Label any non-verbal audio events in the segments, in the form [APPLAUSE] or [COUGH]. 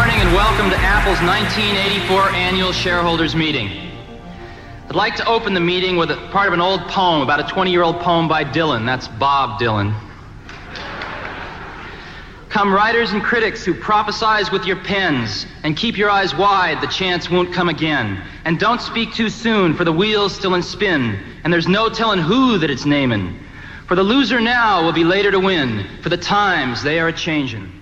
morning and welcome to Apple's 1984 annual shareholders meeting. I'd like to open the meeting with a part of an old poem, about a 20 year old poem by Dylan. That's Bob Dylan. Come, writers and critics who prophesize with your pens, and keep your eyes wide, the chance won't come again. And don't speak too soon, for the wheel's still in spin, and there's no telling who that it's naming. For the loser now will be later to win, for the times they are a changin'.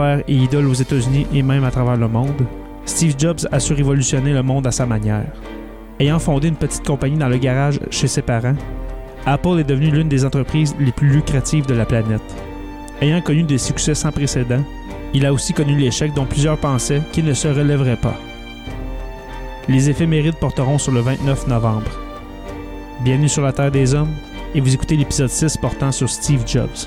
Et idole aux États-Unis et même à travers le monde, Steve Jobs a su révolutionner le monde à sa manière. Ayant fondé une petite compagnie dans le garage chez ses parents, Apple est devenue l'une des entreprises les plus lucratives de la planète. Ayant connu des succès sans précédent, il a aussi connu l'échec dont plusieurs pensaient qu'il ne se relèverait pas. Les éphémérides porteront sur le 29 novembre. Bienvenue sur la Terre des Hommes et vous écoutez l'épisode 6 portant sur Steve Jobs.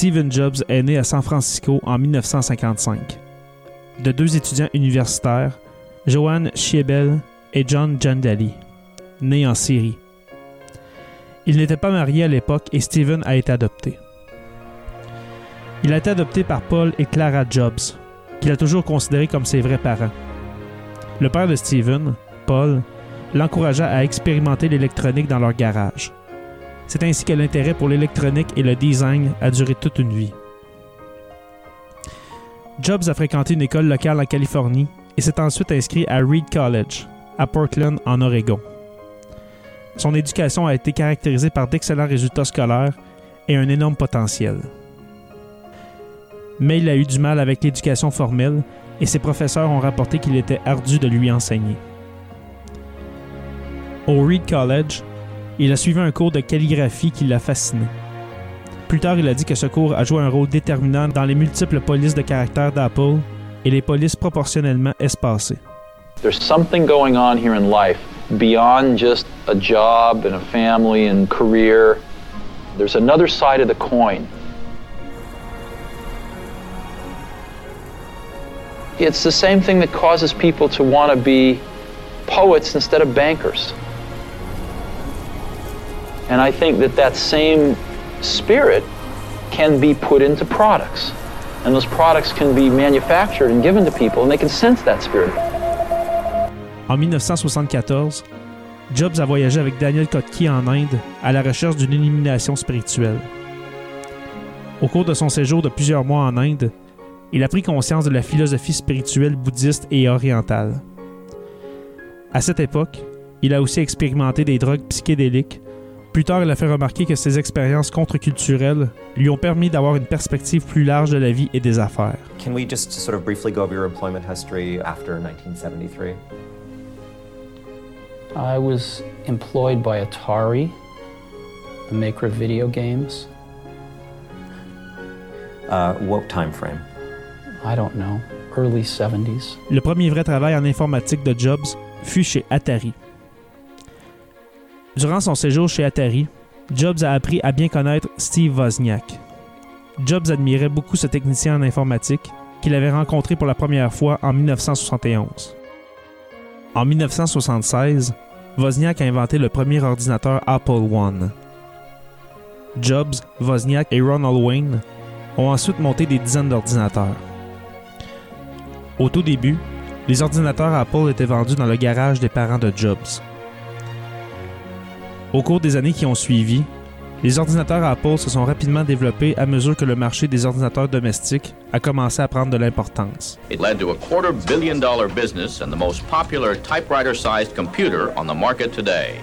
Steven Jobs est né à San Francisco en 1955. De deux étudiants universitaires, Johann Schiebel et John Giandelli, nés en Syrie. Il n'était pas marié à l'époque et Steven a été adopté. Il a été adopté par Paul et Clara Jobs, qu'il a toujours considéré comme ses vrais parents. Le père de Steven, Paul, l'encouragea à expérimenter l'électronique dans leur garage. C'est ainsi que l'intérêt pour l'électronique et le design a duré toute une vie. Jobs a fréquenté une école locale en Californie et s'est ensuite inscrit à Reed College, à Portland, en Oregon. Son éducation a été caractérisée par d'excellents résultats scolaires et un énorme potentiel. Mais il a eu du mal avec l'éducation formelle et ses professeurs ont rapporté qu'il était ardu de lui enseigner. Au Reed College, il a suivi un cours de calligraphie qui l'a fasciné. Plus tard, il a dit que ce cours a joué un rôle déterminant dans les multiples polices de caractère d'Apple et les polices proportionnellement espacées. There's something going on here in life beyond just a job and a family and career. There's another side of the coin. It's the same thing that causes people to want to be poets instead of bankers. And I think that that same spirit can be put into products. And those products can be manufactured and given to people, and they can sense that spirit. En 1974, Jobs a voyagé avec Daniel Kotke en Inde à la recherche d'une illumination spirituelle. Au cours de son séjour de plusieurs mois en Inde, il a pris conscience de la philosophie spirituelle bouddhiste et orientale. À cette époque, il a aussi expérimenté des drogues psychédéliques. Plus tard, il a fait remarquer que ses expériences contre-culturelles lui ont permis d'avoir une perspective plus large de la vie et des affaires. Can we just sort of briefly go over your employment history after 1973? I was employed by Atari, the maker of video games. Uh, what time frame? I don't know, early 70s. Le premier vrai travail en informatique de Jobs fut chez Atari. Durant son séjour chez Atari, Jobs a appris à bien connaître Steve Wozniak. Jobs admirait beaucoup ce technicien en informatique qu'il avait rencontré pour la première fois en 1971. En 1976, Wozniak a inventé le premier ordinateur Apple One. Jobs, Wozniak et Ronald Wayne ont ensuite monté des dizaines d'ordinateurs. Au tout début, les ordinateurs Apple étaient vendus dans le garage des parents de Jobs. Au cours des années qui ont suivi, les ordinateurs Apple se sont rapidement développés à mesure que le marché des ordinateurs domestiques a commencé à prendre de l'importance. It led to a quarter billion dollar business and the most popular typewriter sized computer on the market today.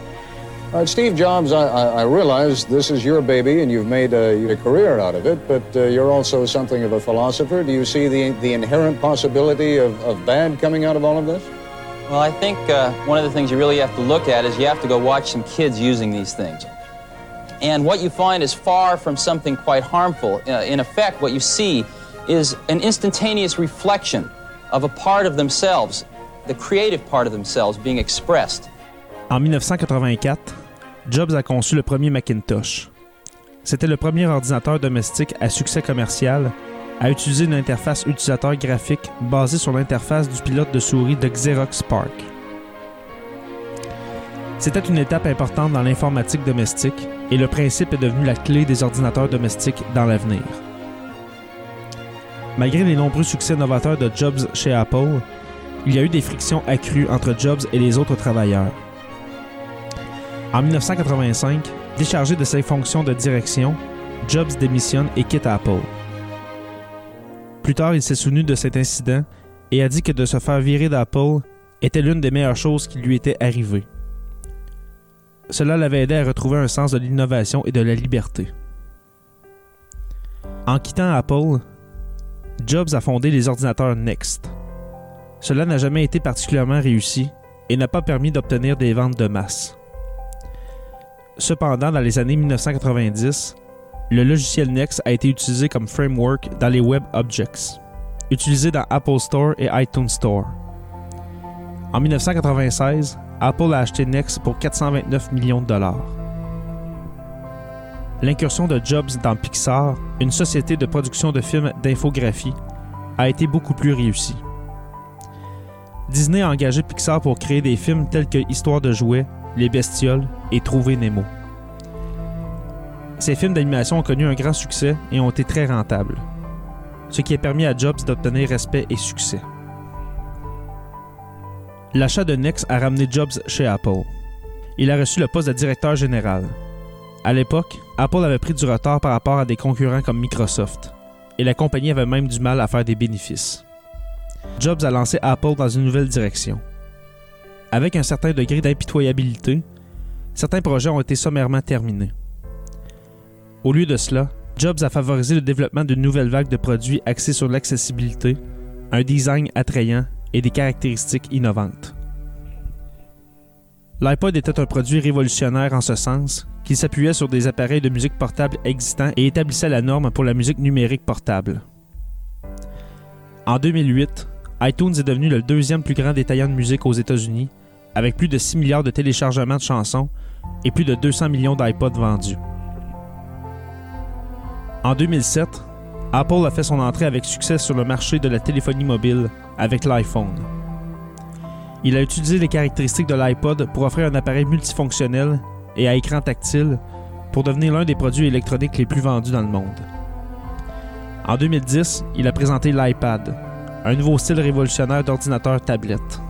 Uh, Steve Jobs, I, I, I realize this is your baby and you've made a, a career out of it, but uh, you're also something of a philosopher. Do you see the, the inherent possibility of, of bad coming out of all of this? Well, I think uh, one of the things you really have to look at is you have to go watch some kids using these things. And what you find is far from something quite harmful. Uh, in effect, what you see is an instantaneous reflection of a part of themselves, the creative part of themselves being expressed. En 1984, Jobs a conçu le premier Macintosh. C'était le premier ordinateur domestique à succès commercial à utiliser une interface utilisateur graphique basée sur l'interface du pilote de souris de Xerox Spark. C'était une étape importante dans l'informatique domestique et le principe est devenu la clé des ordinateurs domestiques dans l'avenir. Malgré les nombreux succès novateurs de Jobs chez Apple, il y a eu des frictions accrues entre Jobs et les autres travailleurs. En 1985, déchargé de ses fonctions de direction, Jobs démissionne et quitte Apple. Plus tard, il s'est souvenu de cet incident et a dit que de se faire virer d'Apple était l'une des meilleures choses qui lui était arrivée. Cela l'avait aidé à retrouver un sens de l'innovation et de la liberté. En quittant Apple, Jobs a fondé les ordinateurs Next. Cela n'a jamais été particulièrement réussi et n'a pas permis d'obtenir des ventes de masse. Cependant, dans les années 1990, le logiciel Next a été utilisé comme framework dans les Web Objects, utilisé dans Apple Store et iTunes Store. En 1996, Apple a acheté Next pour 429 millions de dollars. L'incursion de Jobs dans Pixar, une société de production de films d'infographie, a été beaucoup plus réussie. Disney a engagé Pixar pour créer des films tels que Histoire de jouets, Les Bestioles et Trouver Nemo. Ces films d'animation ont connu un grand succès et ont été très rentables, ce qui a permis à Jobs d'obtenir respect et succès. L'achat de Next a ramené Jobs chez Apple. Il a reçu le poste de directeur général. À l'époque, Apple avait pris du retard par rapport à des concurrents comme Microsoft, et la compagnie avait même du mal à faire des bénéfices. Jobs a lancé Apple dans une nouvelle direction. Avec un certain degré d'impitoyabilité, certains projets ont été sommairement terminés. Au lieu de cela, Jobs a favorisé le développement d'une nouvelle vague de produits axés sur l'accessibilité, un design attrayant et des caractéristiques innovantes. L'iPod était un produit révolutionnaire en ce sens qu'il s'appuyait sur des appareils de musique portable existants et établissait la norme pour la musique numérique portable. En 2008, iTunes est devenu le deuxième plus grand détaillant de musique aux États-Unis, avec plus de 6 milliards de téléchargements de chansons et plus de 200 millions d'iPods vendus. En 2007, Apple a fait son entrée avec succès sur le marché de la téléphonie mobile avec l'iPhone. Il a utilisé les caractéristiques de l'iPod pour offrir un appareil multifonctionnel et à écran tactile pour devenir l'un des produits électroniques les plus vendus dans le monde. En 2010, il a présenté l'iPad, un nouveau style révolutionnaire d'ordinateur tablette.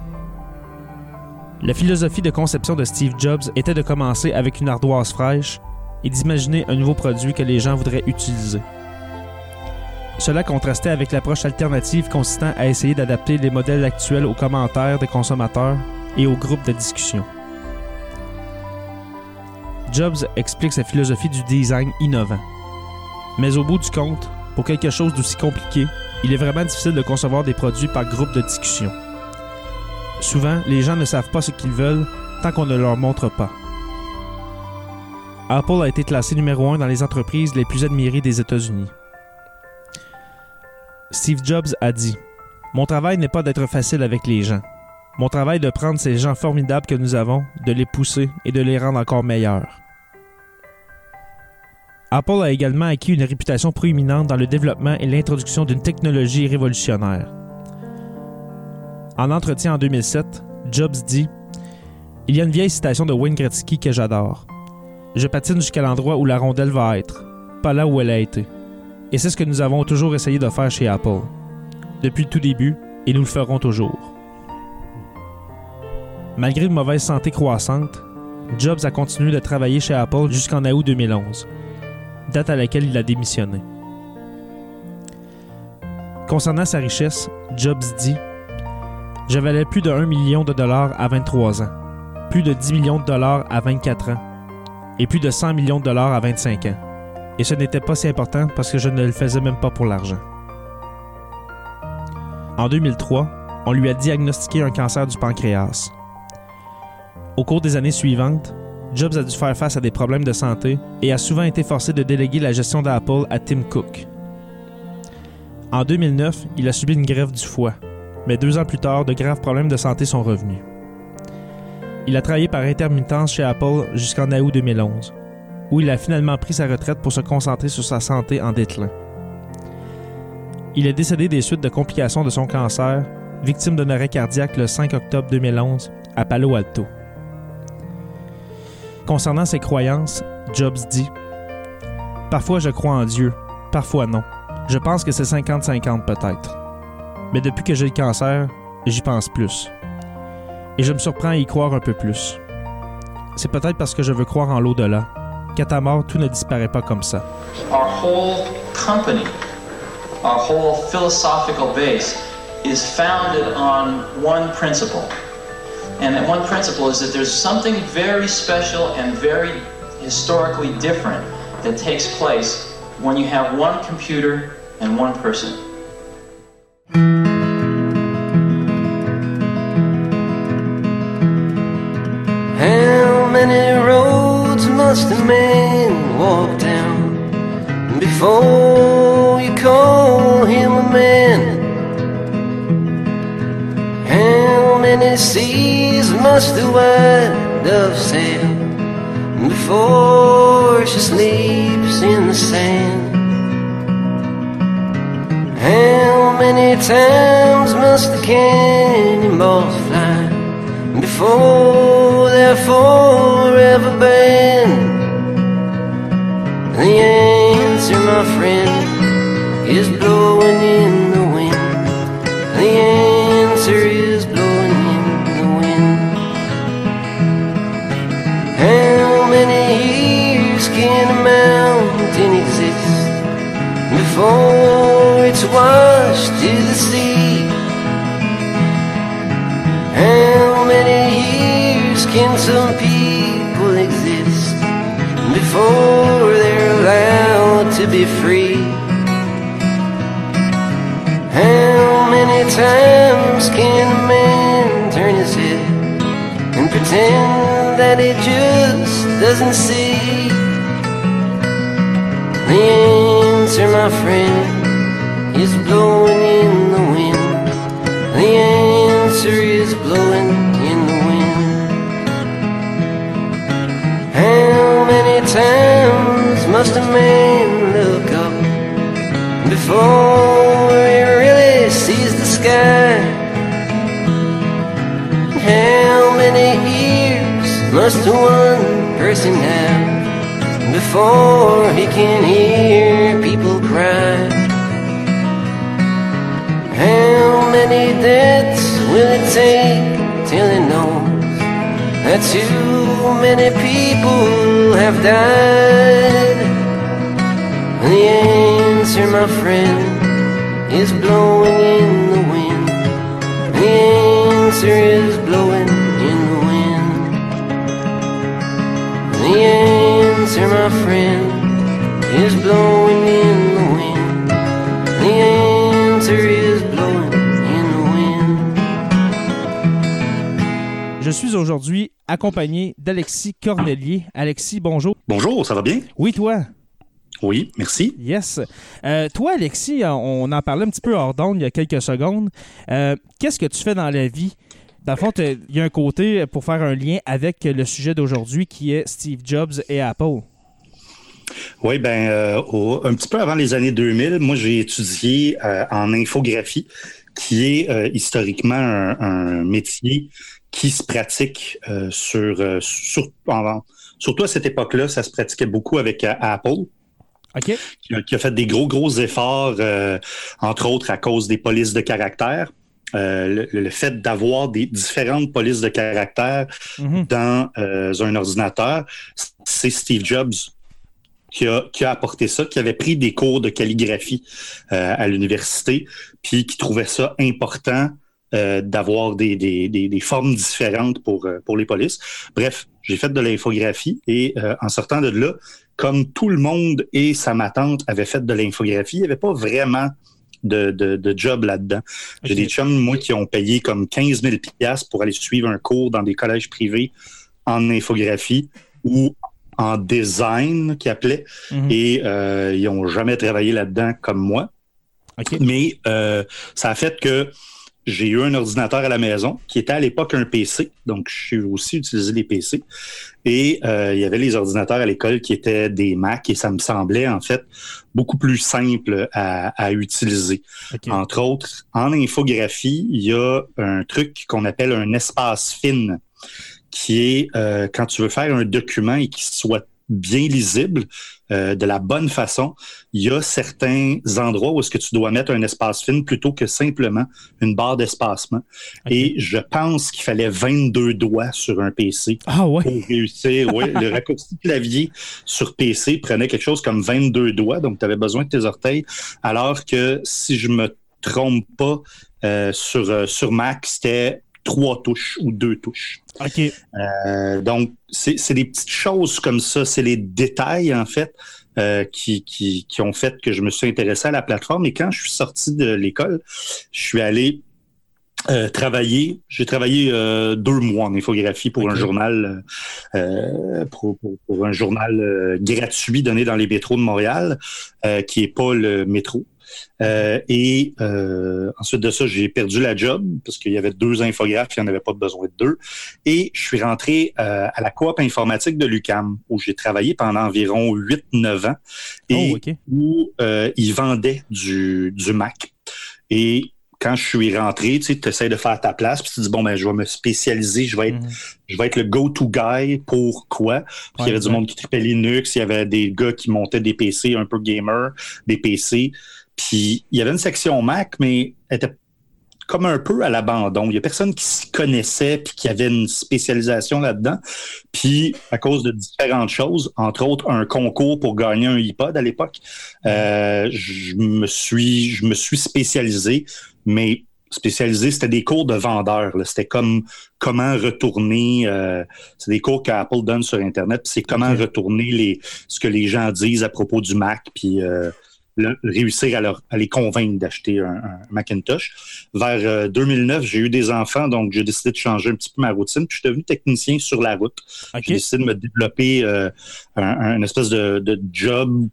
La philosophie de conception de Steve Jobs était de commencer avec une ardoise fraîche et d'imaginer un nouveau produit que les gens voudraient utiliser. Cela contrastait avec l'approche alternative consistant à essayer d'adapter les modèles actuels aux commentaires des consommateurs et aux groupes de discussion. Jobs explique sa philosophie du design innovant. Mais au bout du compte, pour quelque chose d'aussi compliqué, il est vraiment difficile de concevoir des produits par groupe de discussion. Souvent, les gens ne savent pas ce qu'ils veulent tant qu'on ne leur montre pas. Apple a été classé numéro un dans les entreprises les plus admirées des États-Unis. Steve Jobs a dit Mon travail n'est pas d'être facile avec les gens. Mon travail est de prendre ces gens formidables que nous avons, de les pousser et de les rendre encore meilleurs. Apple a également acquis une réputation proéminente dans le développement et l'introduction d'une technologie révolutionnaire. En entretien en 2007, Jobs dit Il y a une vieille citation de Wayne Gretzky que j'adore. Je patine jusqu'à l'endroit où la rondelle va être, pas là où elle a été. Et c'est ce que nous avons toujours essayé de faire chez Apple. Depuis le tout début, et nous le ferons toujours. Malgré une mauvaise santé croissante, Jobs a continué de travailler chez Apple jusqu'en août 2011, date à laquelle il a démissionné. Concernant sa richesse, Jobs dit Je valais plus de 1 million de dollars à 23 ans, plus de 10 millions de dollars à 24 ans et plus de 100 millions de dollars à 25 ans. Et ce n'était pas si important parce que je ne le faisais même pas pour l'argent. En 2003, on lui a diagnostiqué un cancer du pancréas. Au cours des années suivantes, Jobs a dû faire face à des problèmes de santé et a souvent été forcé de déléguer la gestion d'Apple à Tim Cook. En 2009, il a subi une grève du foie, mais deux ans plus tard, de graves problèmes de santé sont revenus. Il a travaillé par intermittence chez Apple jusqu'en août 2011, où il a finalement pris sa retraite pour se concentrer sur sa santé en déclin. Il est décédé des suites de complications de son cancer, victime d'un arrêt cardiaque le 5 octobre 2011 à Palo Alto. Concernant ses croyances, Jobs dit Parfois je crois en Dieu, parfois non. Je pense que c'est 50-50 peut-être. Mais depuis que j'ai le cancer, j'y pense plus. Et je me surprends à y croire un peu plus. C'est peut-être parce que je veux croire en l'au-delà, qu'à ta mort, tout ne disparaît pas comme ça. Our whole company, our whole philosophical base is founded on one principle. And that one principle is that there's something very special and very historically different that takes place when you have one computer and one person. Must a man walk down before you call him a man? How many seas must the white dove sail before she sleeps in the sand? How many times must the cannonballs fly before they're forever banned? The answer, my friend, is blowing in the wind. The answer is blowing in the wind. How many years can a mountain exist before it's washed can some people exist before they're allowed to be free? How many times can a man turn his head and pretend that he just doesn't see? The answer, my friend, is blowing in the wind. The must a man look up before he really sees the sky? How many ears must one person have before he can hear people cry? How many deaths will it take till he knows that too many people have died? The answer, my friend, is blowing in the wind. The answer is blowing in the wind. The answer, my friend, is blowing in the wind. The answer is blowing in the wind. Je suis aujourd'hui accompagné d'Alexis Cornelier. Alexis, bonjour. Bonjour, ça va bien? Oui, toi? Oui, merci. Yes. Euh, toi, Alexis, on en parlait un petit peu hors d'onde il y a quelques secondes. Euh, Qu'est-ce que tu fais dans la vie? Dans le fond, il y a un côté pour faire un lien avec le sujet d'aujourd'hui qui est Steve Jobs et Apple. Oui, ben, euh, un petit peu avant les années 2000, moi, j'ai étudié euh, en infographie, qui est euh, historiquement un, un métier qui se pratique euh, sur, euh, sur- en- surtout à cette époque-là, ça se pratiquait beaucoup avec euh, Apple. Qui a, qui a fait des gros, gros efforts, euh, entre autres à cause des polices de caractère. Euh, le, le fait d'avoir des différentes polices de caractère Mhm. dans euh, un ordinateur, c'est Steve Jobs qui a, qui a apporté ça, qui avait pris des cours de calligraphie à l'université, puis qui trouvait ça important euh, d'avoir des, des, des, des formes différentes pour, euh, pour les polices. Bref, j'ai fait de l'infographie et euh, en sortant de là, comme tout le monde et sa matante avaient fait de l'infographie, il n'y avait pas vraiment de, de, de job là-dedans. J'ai des chums, moi, qui ont payé comme 15 000 piastres pour aller suivre un cours dans des collèges privés en infographie ou en design, qui appelait, Mhm. et euh, ils n'ont jamais travaillé là-dedans comme moi. Mais euh, ça a fait que j'ai eu un ordinateur à la maison qui était à l'époque un PC. Donc, j'ai aussi utilisé des PC. Et euh, il y avait les ordinateurs à l'école qui étaient des Mac et ça me semblait en fait beaucoup plus simple à, à utiliser. Entre autres, en infographie, il y a un truc qu'on appelle un espace fin, qui est euh, quand tu veux faire un document et qu'il soit bien lisible euh, de la bonne façon, il y a certains endroits où est-ce que tu dois mettre un espace fin plutôt que simplement une barre d'espacement. Et je pense qu'il fallait 22 doigts sur un PC Ah ouais. pour réussir. Oui, [LAUGHS] le raccourci clavier sur PC prenait quelque chose comme 22 doigts, donc tu avais besoin de tes orteils. Alors que si je me trompe pas, euh, sur, euh, sur Mac, c'était trois touches ou deux touches. OK. Euh, donc, c'est des petites choses comme ça, c'est les détails, en fait, euh, qui, qui, qui ont fait que je me suis intéressé à la plateforme. Et quand je suis sorti de l'école, je suis allé euh, travailler. J'ai travaillé deux mois en infographie pour un journal, pour, pour- pour un journal gratuit donné dans les métros de Montréal, qui est pas le métro. Euh, et euh, ensuite de ça, j'ai perdu la job parce qu'il y avait deux infographes, il n'y en avait pas besoin de deux. Et je suis rentré euh, à la coop informatique de l'UCAM, où j'ai travaillé pendant environ 8-9 ans et Oh, où ils vendaient du, du Mac. Et quand je suis rentré, tu essaies de faire ta place, puis tu dis, bon, ben, je vais me spécialiser, je vais être, Mhm. je vais être le go-to guy pour quoi? Puis il y avait du monde qui tripait Linux, il y avait des gars qui montaient des PC un peu gamer, des PC. Puis il y avait une section Mac, mais elle était comme un peu à l'abandon. Il y a personne qui s'y connaissait puis qui avait une spécialisation là-dedans. Puis à cause de différentes choses, entre autres un concours pour gagner un iPod à l'époque, euh, je me suis je me suis spécialisé, mais spécialisé, c'était des cours de vendeurs. C'était comme comment retourner. euh, c'est des cours qu'Apple donne sur Internet. puis C'est comment retourner les ce que les gens disent à propos du Mac, puis euh, le- réussir à, leur, à les convaincre d'acheter un, un Macintosh. Vers euh, 2009, j'ai eu des enfants, donc j'ai décidé de changer un petit peu ma routine. Puis je suis devenu technicien sur la route. J'ai décidé de me développer euh, un, un espèce de, de job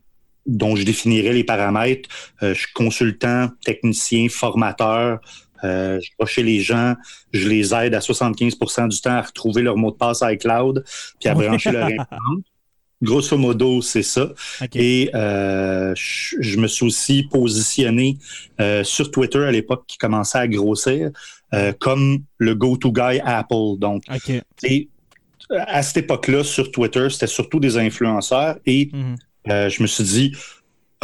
dont je définirais les paramètres. Euh, je suis consultant, technicien, formateur. Euh, je vais chez les gens, je les aide à 75% du temps à retrouver leur mot de passe iCloud, puis à [LAUGHS] brancher leur imprimante. Grosso modo, c'est ça. Et euh, je, je me suis aussi positionné euh, sur Twitter à l'époque qui commençait à grossir euh, comme le go-to guy Apple. Donc, sais, à cette époque-là, sur Twitter, c'était surtout des influenceurs et Mhm. je me suis dit,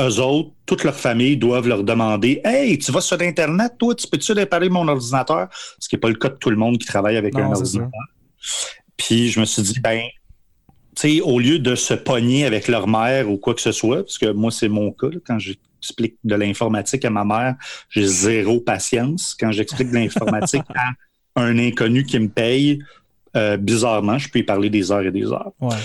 eux autres, toute leur famille doivent leur demander Hey, tu vas sur Internet, toi, tu peux-tu réparer mon ordinateur? Ce qui n'est pas le cas de tout le monde qui travaille avec Non, un ordinateur. Puis je me suis dit, ben, au lieu de se pogner avec leur mère ou quoi que ce soit, parce que moi, c'est mon cas, là, quand j'explique de l'informatique à ma mère, j'ai zéro patience. Quand j'explique de l'informatique [LAUGHS] à un inconnu qui me paye, euh, bizarrement, je peux y parler des heures et des heures. Ouais.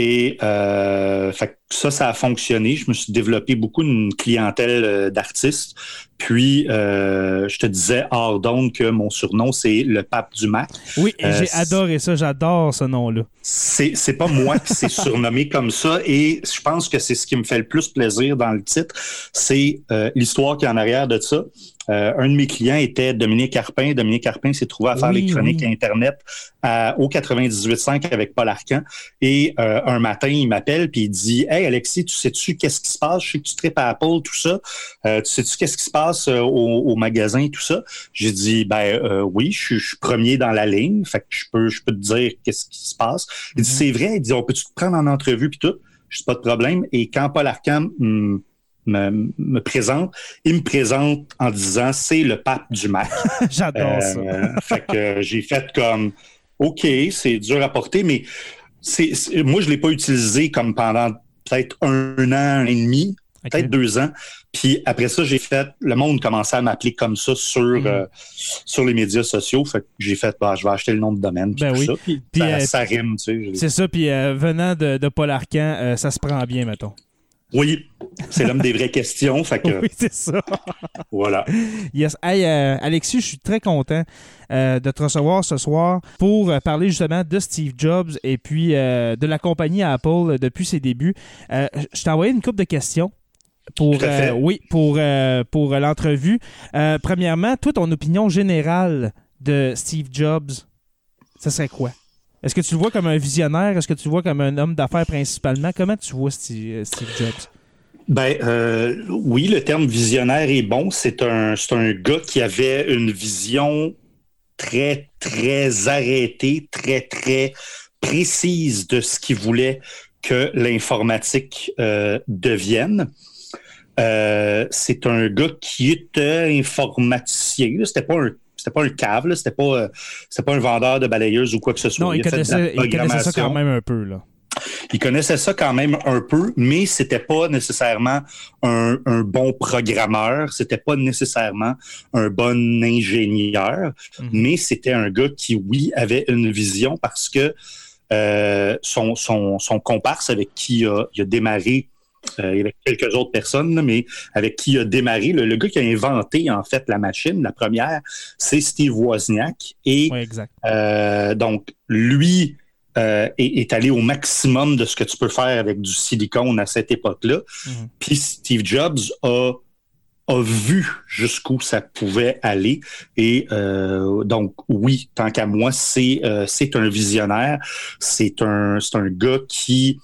Et euh, fait ça, ça a fonctionné. Je me suis développé beaucoup une clientèle euh, d'artistes. Puis, euh, je te disais hors d'onde que mon surnom, c'est le pape du Mac. Oui, Euh, j'ai adoré ça. J'adore ce nom-là. C'est, c'est pas moi qui s'est [LAUGHS] surnommé comme ça et je pense que c'est ce qui me fait le plus plaisir dans le titre. C'est l'histoire qui est en arrière de ça. Euh, un de mes clients était Dominique Carpin. Dominique Carpin s'est trouvé à faire Oui, les chroniques oui. Internet à- au 98.5 avec Paul Arcan. Et euh, un matin, il m'appelle puis il dit Hey Alexis, tu sais-tu qu'est-ce qui se passe? Je sais que tu tripes à Apple, tout ça. Euh, tu sais-tu qu'est-ce qui se passe au, au magasin, tout ça? J'ai dit Ben oui, je suis- je suis premier dans la ligne. Fait que je peux, je peux te dire qu'est-ce qui se passe. Il dit C'est vrai, il dit On peut-tu te prendre en entrevue puis tout? Je dis pas de problème. Et quand Paul Arcan hum, me, me présente, il me présente en disant c'est le pape du Mac. [LAUGHS] J'adore ça. Euh, fait que j'ai fait comme OK, c'est dur à porter, mais c'est, c'est- moi, je l'ai pas utilisé comme pendant peut-être un an, et demi, peut-être deux ans. Puis après ça, j'ai fait, le monde commençait à m'appeler comme ça sur, Mhm. euh, sur les médias sociaux. Fait que j'ai fait, bah, je vais acheter le nom de domaine. puis Ben tout oui. ça. Puis, ça, euh, ça rime, tu sais. C'est ça, puis euh, venant de, de Paul Arcan, ça se prend bien, mettons. Oui, c'est l'homme des vraies questions. Fait que, [LAUGHS] Oui, c'est ça. voilà. Yes. Hey, euh, Alexis, je suis très content euh, de te recevoir ce soir pour euh, parler justement de Steve Jobs et puis euh, de la compagnie Apple depuis ses débuts. Euh, je t'ai envoyé une couple de questions. Pour, euh, oui, pour, euh, pour l'entrevue. Euh, premièrement, toi, ton opinion générale de Steve Jobs, ce serait quoi? Est-ce que tu le vois comme un visionnaire? Est-ce que tu le vois comme un homme d'affaires principalement? Comment tu vois Steve, Steve Jobs? Ben euh, oui, le terme visionnaire est bon. C'est un, un gars qui avait une vision très, très arrêtée, très, très précise de ce qu'il voulait que l'informatique euh, devienne. Euh, c'est un gars qui était informaticien. C'était pas un c'était pas un cave, c'était pas, euh, pas un vendeur de balayeuses ou quoi que ce soit. Non, il, connaissait, il connaissait ça quand même un peu. Là. Il connaissait ça quand même un peu, mais c'était pas nécessairement un, un bon programmeur, c'était pas nécessairement un bon ingénieur, mais c'était un gars qui, oui, avait une vision parce que euh, son, son, son comparse avec qui il a, il a démarré, euh, il y avait quelques autres personnes, mais avec qui il a démarré, le, le gars qui a inventé en fait la machine, la première, c'est Steve Wozniak. Et Oui, exact. euh, donc, lui euh, est, est allé au maximum de ce que tu peux faire avec du silicone à cette époque-là. Mhm. Puis Steve Jobs a, a vu jusqu'où ça pouvait aller. Et donc, oui, tant qu'à moi, c'est c'est un visionnaire. C'est un, c'est un gars qui...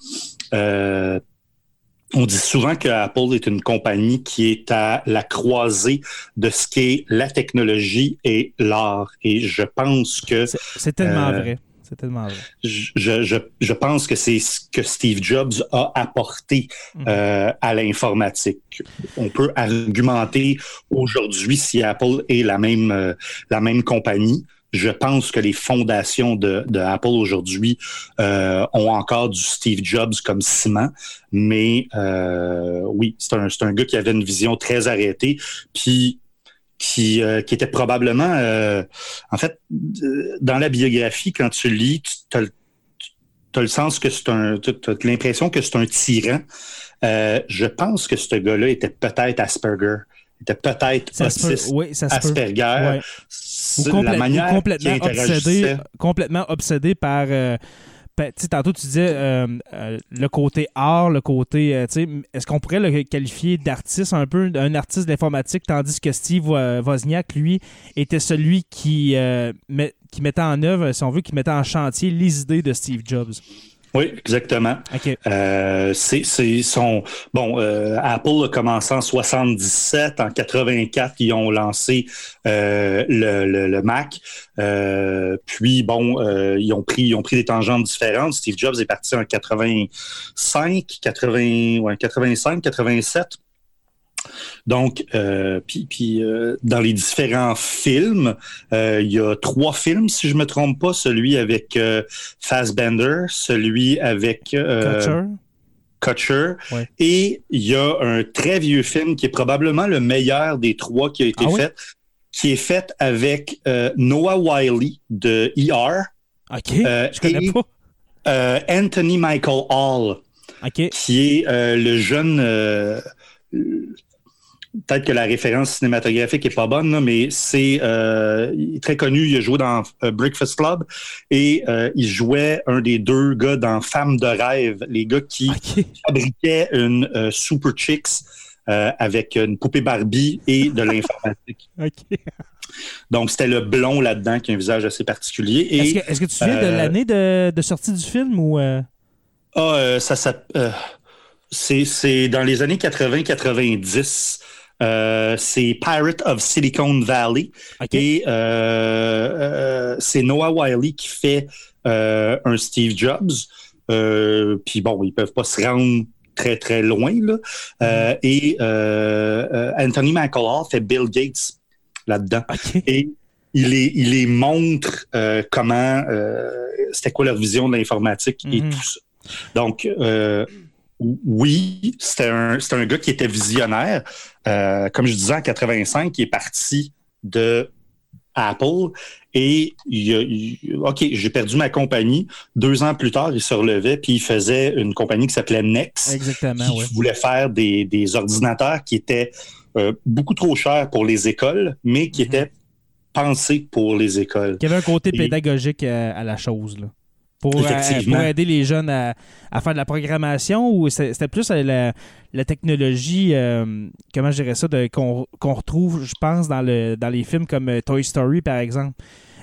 on dit souvent que Apple est une compagnie qui est à la croisée de ce qu'est la technologie et l'art. Et je pense que... C'est tellement euh, vrai. C'est tellement vrai. je, je, je pense que c'est ce que Steve Jobs a apporté euh, à l'informatique. On peut argumenter aujourd'hui si Apple est la même, euh, la même compagnie. Je pense que les fondations de, Apple aujourd'hui euh, ont encore du Steve Jobs comme ciment, mais euh, oui, c'est un, gars qui avait une vision très arrêtée, puis qui, euh, était probablement, en fait, dans la biographie, quand tu lis, tu as, le- sens que c'est un, l'impression que c'est un tyran. Je pense que ce gars-là était peut-être Asperger, était peut-être se peut. autiste, Oui, ça peut. Asperger. Ouais. Ou, la manière ou complètement, obsédé, complètement obsédé par. euh, ben, tantôt, tu disais euh, euh, le côté art, le côté. euh, est-ce qu'on pourrait le qualifier d'artiste un peu, un artiste d'informatique, tandis que Steve Wo- Wozniak, lui, était celui qui, met- qui mettait en œuvre, si on veut, qui mettait en chantier les idées de Steve Jobs? Oui, exactement. Euh, c'est c'est son bon. euh, Apple a commencé en 77, en 84 ils ont lancé euh, le, le- le Mac. Euh, puis bon, euh, ils ont pris ils ont pris des tangentes différentes. Steve Jobs est parti en 85, 80, ouais, 85, 87. Donc, euh, puis, puis, euh, dans les différents films, euh, il y a trois films, si je me trompe pas, celui avec Fassbender, celui avec Kutcher. Ouais. et il y a un très vieux film qui est probablement le meilleur des trois qui a été Ah oui? fait, qui est fait avec Noah Wiley de ER. OK, je connais et, pas. Anthony Michael Hall, qui est le jeune. Peut-être que la référence cinématographique est pas bonne, là, mais c'est euh, il est très connu. Il a joué dans euh, Breakfast Club et euh, il jouait un des deux gars dans Femmes de rêve, les gars qui fabriquaient une Super Chicks avec une poupée Barbie et de l'informatique. [LAUGHS] Donc, c'était le blond là-dedans qui a un visage assez particulier. Est-ce que, tu te souviens de l'année de, de sortie du film ou. Ah, euh, ça, ça c'est, c'est dans les années 80-90. Euh, c'est Pirate of Silicon Valley. Et euh, euh, c'est Noah Wiley qui fait un Steve Jobs. Puis bon, ils peuvent pas se rendre très, très loin. Là. Euh, et Anthony McCullough fait Bill Gates là-dedans. Et il les, il les montre comment, c'était quoi leur vision de l'informatique et Mhm. tout ça. Donc, euh, oui, c'était un, un gars qui était visionnaire. Euh, comme je disais, en 85, il est parti de Apple et il, a- il- OK, j'ai perdu ma compagnie. Deux ans plus tard, il se relevait puis il faisait une compagnie qui s'appelait Nex Exactement, qui voulait faire des, des ordinateurs qui étaient euh, beaucoup trop chers pour les écoles, mais qui étaient pensés pour les écoles. Qui avait un côté Et- pédagogique euh, à la chose, là. Pour, euh, pour aider les jeunes à, à faire de la programmation ou c'était plus euh, la, la technologie, euh, comment je dirais ça, qu'on retrouve, je pense, dans, le, dans les films comme Toy Story, par exemple.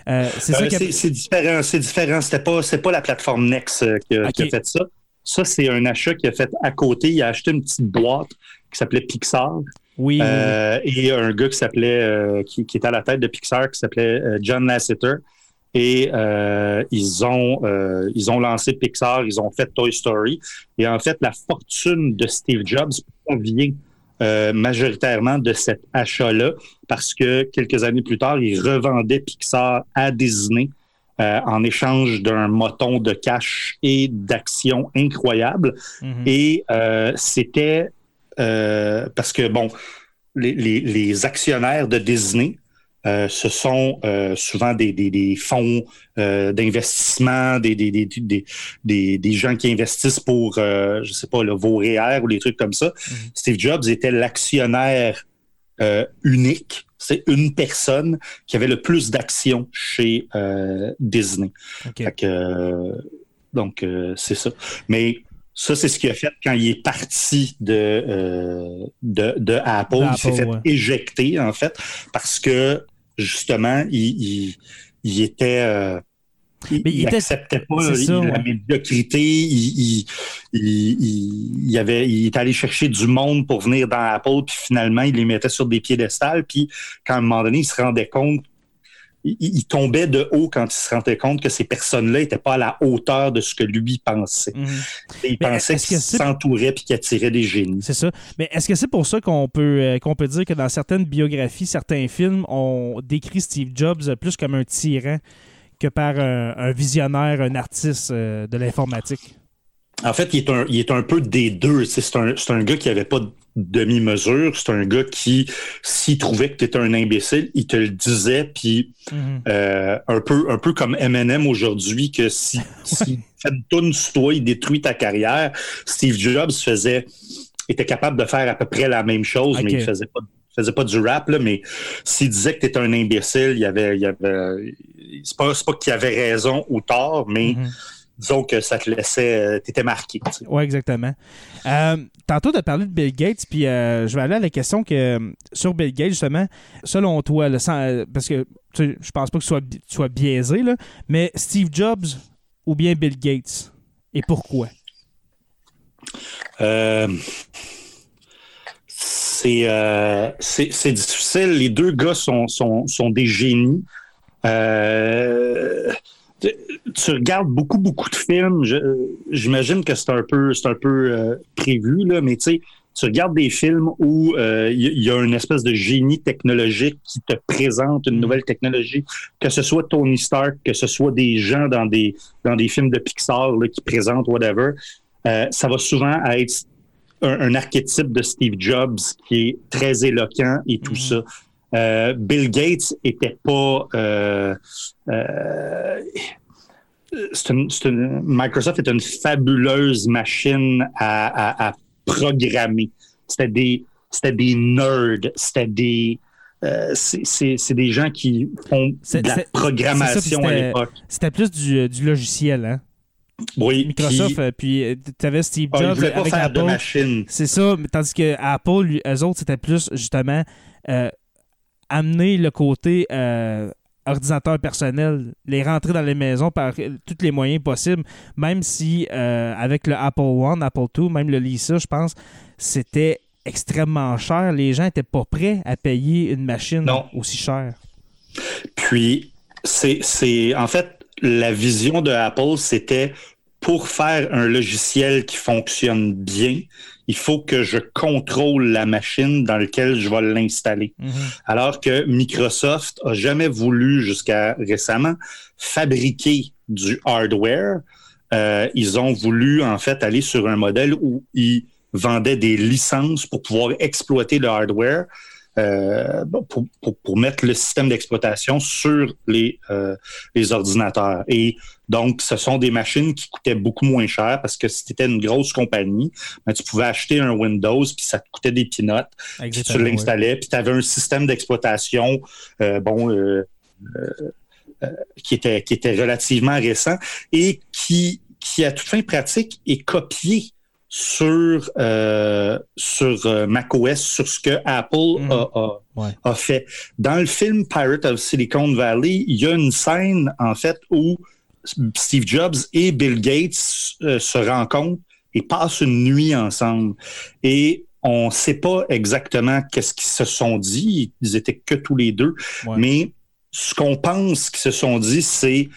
Euh, c'est a- différent, c'est différent. C'était pas, c'est pas la plateforme Nex euh, qui, a, qui a Ok. fait ça. Ça, c'est un achat qu'il a fait à côté. Il a acheté une petite boîte qui s'appelait Pixar. Oui, Euh, Et un gars qui s'appelait, euh, qui, qui était à la tête de Pixar, qui s'appelait euh, John Lasseter. Et euh, ils ont euh, ils ont lancé Pixar, ils ont fait Toy Story. Et en fait, la fortune de Steve Jobs provient euh, majoritairement de cet achat-là, parce que quelques années plus tard, il revendait Pixar à Disney euh, en échange d'un moton de cash et d'actions incroyables. Mhm. Et euh, c'était euh, parce que, bon, les, les- les actionnaires de Disney, euh, ce sont euh, souvent des, des- des fonds euh, d'investissement, des, des, des, des, des- des gens qui investissent pour, euh, je sais pas, le Vauréer ou les trucs comme ça. Steve Jobs était l'actionnaire euh, unique. C'est une personne qui avait le plus d'actions chez euh, Disney. Fait que, euh, donc, euh, c'est ça. Mais ça, c'est ce qu'il a fait quand il est parti de, euh, de, de Apple. il s'est fait ouais. éjecter, en fait, parce que, justement, il, il, il était... euh, il, Mais il était- pas ça, la ouais. médiocrité. Il, il, avait, il est allé chercher du monde pour venir dans Apple, puis finalement, il les mettait sur des piédestals. Puis, quand à un moment donné, il se rendait compte il, il tombait de haut quand il se rendait compte que ces personnes-là n'étaient pas à la hauteur de ce que lui pensait. Mhm. Il Mais pensait qu'il s'entourait puis qu'il attirait des génies. C'est ça. Mais est-ce que c'est pour ça qu'on peut, euh, qu'on peut dire que dans certaines biographies, certains films, on décrit Steve Jobs plus comme un tyran que par un, un visionnaire, un artiste euh, de l'informatique? En fait, il est un, il est un peu des deux. C'est un, c'est un gars qui avait pas de demi-mesure. C'est un gars qui, s'il trouvait que tu étais un imbécile, il te le disait. Puis Mhm. euh, un peu, un peu comme Eminem aujourd'hui, que si, si [LAUGHS] fait une sur toi, il détruit ta carrière. Steve Jobs faisait, était capable de faire à peu près la même chose, mais il faisait pas faisait pas du rap, là, mais s'il disait que tu étais un imbécile, il y avait. Il y avait c'est pas, c'est pas qu'il avait raison ou tort, mais Mhm. Disons que ça te laissait. tu étais marqué. Oui, exactement. Euh, tantôt, tu as parlé de Bill Gates, puis euh, je vais aller à la question que euh, sur Bill Gates, justement, selon toi, sans- euh, parce que tu je pense pas que tu sois, bi- tu sois biaisé, là, mais Steve Jobs ou bien Bill Gates? Et pourquoi? Euh, euh, c'est difficile. Les deux gars sont, sont, sont des génies. Euh, tu regardes beaucoup, beaucoup de films. Je- J'imagine que c'est un peu, c'est un peu euh, prévu, là, mais tu sais, tu regardes des films où euh, il y, y a une espèce de génie technologique qui te présente une nouvelle technologie, que ce soit Tony Stark, que ce soit des gens dans des, dans des films de Pixar là, qui présentent whatever. Euh, ça va souvent être un, un archétype de Steve Jobs qui est très éloquent et tout ça. Euh, Bill Gates était pas. euh, euh, une- une- Microsoft est une fabuleuse machine à, à- à programmer. C'était des, c'était des nerds, c'était des. euh, c'est- des gens qui font de la programmation ça, à l'époque. C'était plus du, du logiciel, hein? Oui, Microsoft, puis- puis tu avais Steve Ah, ils Jobs voulaient pas avec faire de Apple. machine. C'est ça, mais tandis que Apple, lui, eux autres, c'était plus justement euh, amener le côté euh, ordinateur personnel, les rentrer dans les maisons par tous les moyens possibles, même si euh, avec le Apple One, Apple Two, même le Lisa, je pense, c'était extrêmement cher. Les gens n'étaient pas prêts à payer une machine aussi chère. Puis, c'est, c'est en fait, la vision de Apple, c'était pour faire un logiciel qui fonctionne bien, il faut que je contrôle la machine dans laquelle je vais l'installer. Alors que Microsoft a jamais voulu, jusqu'à récemment, fabriquer du hardware. Euh, ils ont voulu, en fait, aller sur un modèle où ils vendaient des licences pour pouvoir exploiter le hardware. Euh, pour, pour, pour mettre le système d'exploitation sur les, euh, les ordinateurs. Et donc, ce sont des machines qui coûtaient beaucoup moins cher parce que si tu étais une grosse compagnie, ben, tu pouvais acheter un Windows, puis ça te coûtait des pinottes, puis tu l'installais, puis tu avais un système d'exploitation, euh, bon, euh, euh, qui, était, qui était relativement récent et qui, qui, à toute fin pratique, est copié sur, euh, sur euh, macOS, sur ce que Apple a, a- Ouais. a fait. Dans le film Pirate of Silicon Valley, il y a une scène, en fait, où Steve Jobs et Bill Gates euh, se rencontrent et passent une nuit ensemble. Et on ne sait pas exactement qu'est-ce qu'ils se sont dit. Ils étaient que tous les deux. Mais ce qu'on pense qu'ils se sont dit, c'est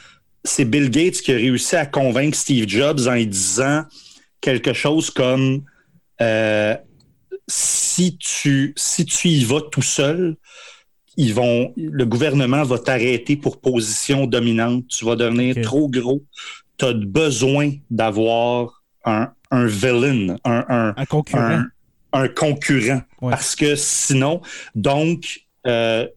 c'est Bill Gates qui a réussi à convaincre Steve Jobs en lui disant quelque chose comme euh, si tu si tu y vas tout seul, ils vont le gouvernement va t'arrêter pour position dominante. Tu vas devenir trop gros. Tu as besoin d'avoir un, un villain, un, un, Un concurrent. un- concurrent. Parce que sinon, donc, euh,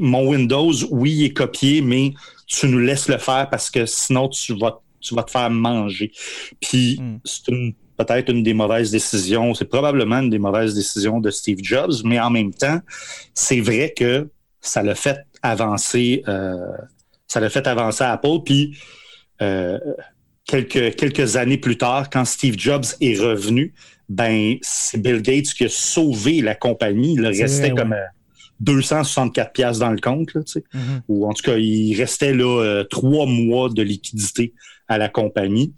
mon Windows, oui, il est copié, mais tu nous laisses le faire parce que sinon, tu vas, tu vas te faire manger. Puis, c'est une- peut-être une des mauvaises décisions, c'est probablement une des mauvaises décisions de Steve Jobs, mais en même temps, c'est vrai que ça l'a fait avancer, euh, ça l'a fait avancer Apple. Puis, euh, quelques, quelques années plus tard, quand Steve Jobs est revenu, ben, c'est Bill Gates qui a sauvé la compagnie. Il C'est restait vrai, comme ouais. euh, 264 pièces dans le compte, là. Mhm. Ou en tout cas, il restait là euh, trois mois de liquidité à la compagnie.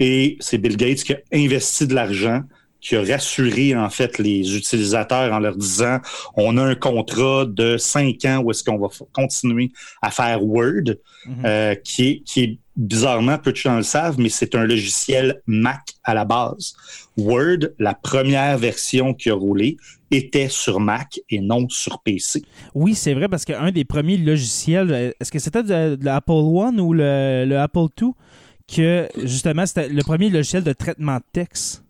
Et c'est Bill Gates qui a investi de l'argent, qui a rassuré en fait les utilisateurs en leur disant on a un contrat de cinq ans où est-ce qu'on va continuer à faire Word, euh, qui, est, qui est bizarrement, peu de gens le savent, mais c'est un logiciel Mac à la base. Word, la première version qui a roulé, était sur Mac et non sur PC. Oui, c'est vrai, parce qu'un des premiers logiciels, euh, est-ce que c'était de, de l'Apple One ou le, le Apple II, que justement, c'était le premier logiciel de traitement de texte?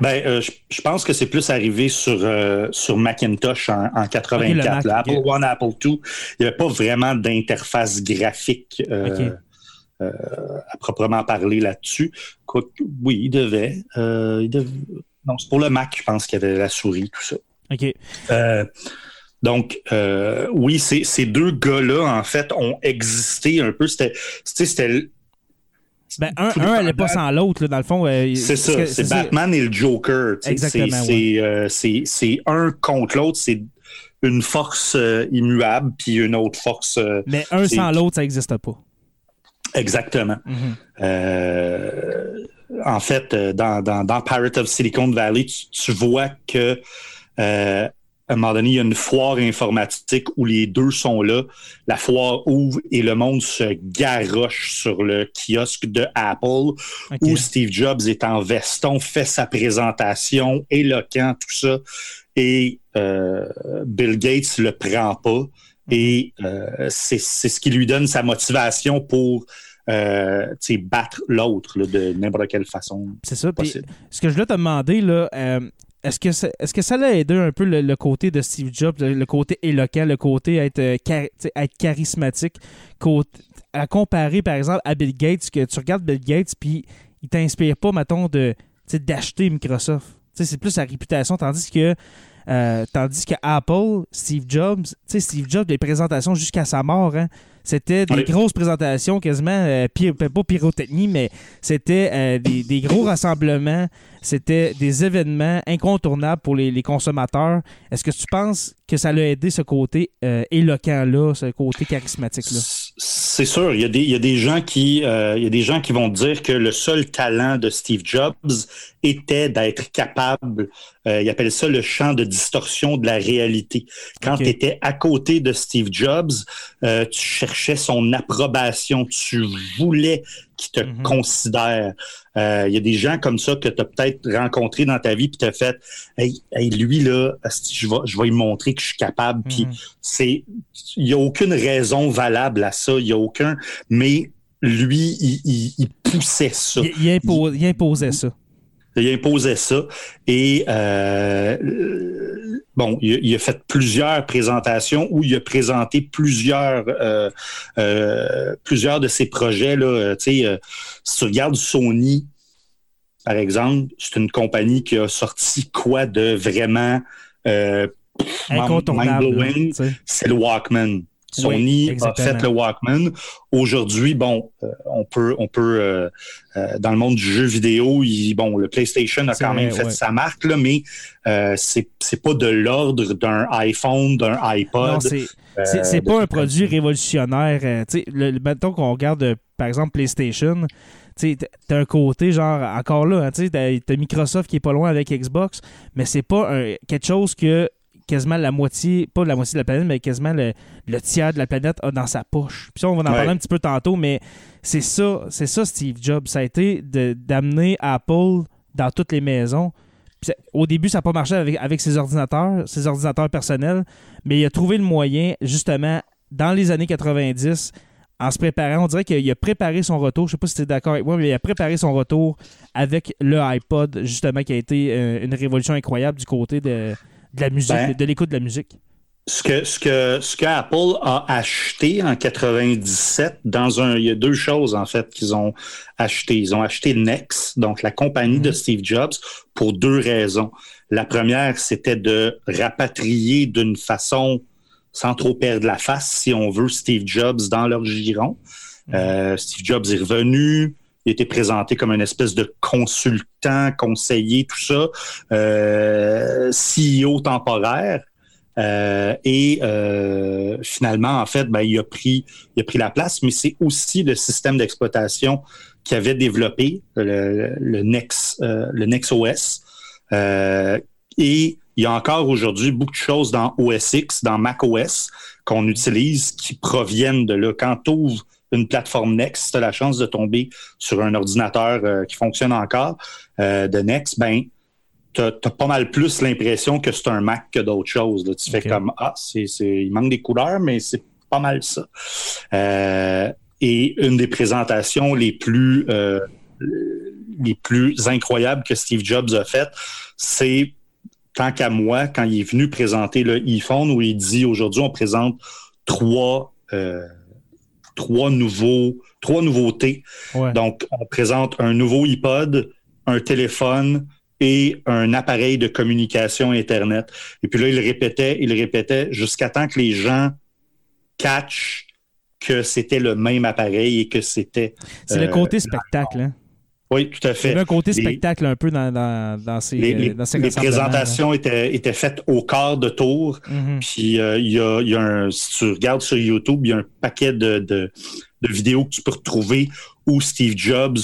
Ben, euh, je, je pense que c'est plus arrivé sur, euh, sur Macintosh en, en 84. Ok, le Mac, là. Apple. One, Apple II, il n'y avait pas vraiment d'interface graphique euh, à proprement parler là-dessus. Oui, il devait. il devait- Non, c'est pour le Mac, je pense qu'il y avait la souris, tout ça. OK. Donc, euh, oui, ces, ces deux gars-là, en fait, ont existé un peu. C'était Ben, un, un allait pas sans l'autre, là, dans le fond. euh, c'est ça, c'est Batman et le Joker. Exactement, c'est- ouais. Euh, c'est- un contre l'autre, c'est une force euh, immuable, puis une autre force. euh, Mais un sans l'autre, ça n'existe pas. Exactement. Mhm. Euh, en fait, dans, dans, dans Pirate of Silicon Valley, tu, tu vois que euh, à un moment donné, il y a une foire informatique où les deux sont là. La foire ouvre et le monde se garoche sur le kiosque de Apple où Steve Jobs est en veston, fait sa présentation, éloquent, tout ça. Et euh, Bill Gates le prend pas. Et euh, c'est ce qui lui donne sa motivation pour euh, battre l'autre de n'importe quelle façon. C'est ça. Possible. ce que je voulais te demander, là, euh, est-ce que, ça- est-ce que ça l'a aidé un peu le, côté de Steve Jobs, le, côté éloquent, le côté être, euh, être charismatique, à comparer, par exemple, à Bill Gates, que tu regardes Bill Gates, puis il t'inspire pas, mettons, de, d'acheter Microsoft. C'est plus sa réputation, tandis que Euh, tandis que Apple, Steve Jobs, tu sais, Steve Jobs, les présentations jusqu'à sa mort, hein, c'était des Oui. grosses présentations, quasiment, euh, py- pas pyrotechnie, mais c'était euh, des, des gros rassemblements, c'était des événements incontournables pour les, les consommateurs. Est-ce que tu penses que ça l'a aidé ce côté euh, éloquent-là, ce côté charismatique-là? C'est sûr, il y a des, il y a des gens qui, euh, il y a des gens qui vont dire que le seul talent de Steve Jobs était d'être capable, euh, ils appellent ça le champ de distorsion de la réalité. Quand tu étais à côté de Steve Jobs, euh, tu cherchais son approbation, tu voulais qu'il te Mhm. considère. Euh, Il y a des gens comme ça que tu as peut-être rencontrés dans ta vie puis tu as fait hey, hey, lui là, je vais, je vais lui montrer que je suis capable. Puis Mhm. c'est il n'y a aucune raison valable à ça, il n'y a aucun mais lui il, il- il poussait ça. Il, il impo- il imposait ça. Il imposait ça. Et euh, bon, il, a- il a fait plusieurs présentations où il a présenté plusieurs euh, euh, plusieurs de ses projets. Là, tu sais, si tu regardes Sony, par exemple, c'est une compagnie qui a sorti quoi de vraiment Incontournable. mind-blowing? c'est le Walkman. Sony a exactement. fait le Walkman. Aujourd'hui, bon, euh, on peut, on peut euh, euh, dans le monde du jeu vidéo, il- bon, le PlayStation a quand même fait ouais. sa marque, là, mais c'est c'est pas de l'ordre d'un iPhone, d'un iPod. Non, c'est c'est- pas un produit révolutionnaire. le, le- mettons qu'on regarde, par exemple, PlayStation, tu t'as un côté, genre, encore là, hein, t'as t'as Microsoft qui est pas loin avec Xbox, mais c'est pas un- quelque chose que quasiment la moitié, pas la moitié de la planète, mais quasiment le, le tiers de la planète a dans sa poche. Puis ça, on va en Ouais. parler un petit peu tantôt, mais c'est ça, c'est ça Steve Jobs. Ça a été d'amener Apple dans toutes les maisons. Puis au début, ça n'a pas marché avec, avec ses ordinateurs, ses ordinateurs personnels, mais il a trouvé le moyen, justement, dans les années 90, en se préparant, on dirait qu'il a préparé son retour. Je sais pas si tu es d'accord avec moi, mais il a préparé son retour avec le iPod, justement, qui a été euh, une révolution incroyable du côté de, de la musique, Ben, de l'écoute de la musique. Ce que, ce que, ce que Apple a acheté en 97, dans un, il y a deux choses en fait qu'ils ont acheté. Ils ont acheté Next, donc la compagnie de Steve Jobs, pour deux raisons. La première, c'était de rapatrier d'une façon sans trop perdre la face, si on veut, Steve Jobs dans leur giron. Euh, Steve Jobs est revenu. Il était présenté comme une espèce de consultant, conseiller, tout ça, euh, CEO temporaire. Euh, et euh, finalement, en fait, ben, il, a pris, il a pris la place, mais c'est aussi le système d'exploitation qu'il avait développé, le, le, Nex, le NexOS. Et il y a encore aujourd'hui beaucoup de choses dans OS X, dans macOS, qu'on utilise qui proviennent de là. Quand tu ouvres une plateforme Next, tu as la chance de tomber sur un ordinateur euh, qui fonctionne encore euh, de Next, ben, tu as, pas mal plus l'impression que c'est un Mac que d'autres choses. Là. Tu fais comme Ah, c'est, il manque des couleurs, mais c'est pas mal ça. Euh, et une des présentations les plus les plus incroyables que Steve Jobs a faites, c'est tant qu'à moi, quand il est venu présenter le iPhone, où il dit aujourd'hui, on présente trois, euh, trois nouveaux, trois nouveautés. Ouais. Donc, on présente un nouveau iPod, un téléphone et un appareil de communication Internet. Et puis là, il répétait, il répétait jusqu'à temps que les gens catchent que c'était le même appareil et que c'était. C'est le euh, côté spectacle. Hein? Oui, tout à Il y fait. avait un côté Les- spectacle un peu dans, dans, dans ces, les, les- dans ces les présentations étaient, étaient faites au quart de tour. Mhm. Puis euh, il y, a, il y a un, si tu regardes sur YouTube, il y a un paquet de, de, de vidéos que tu peux retrouver où Steve Jobs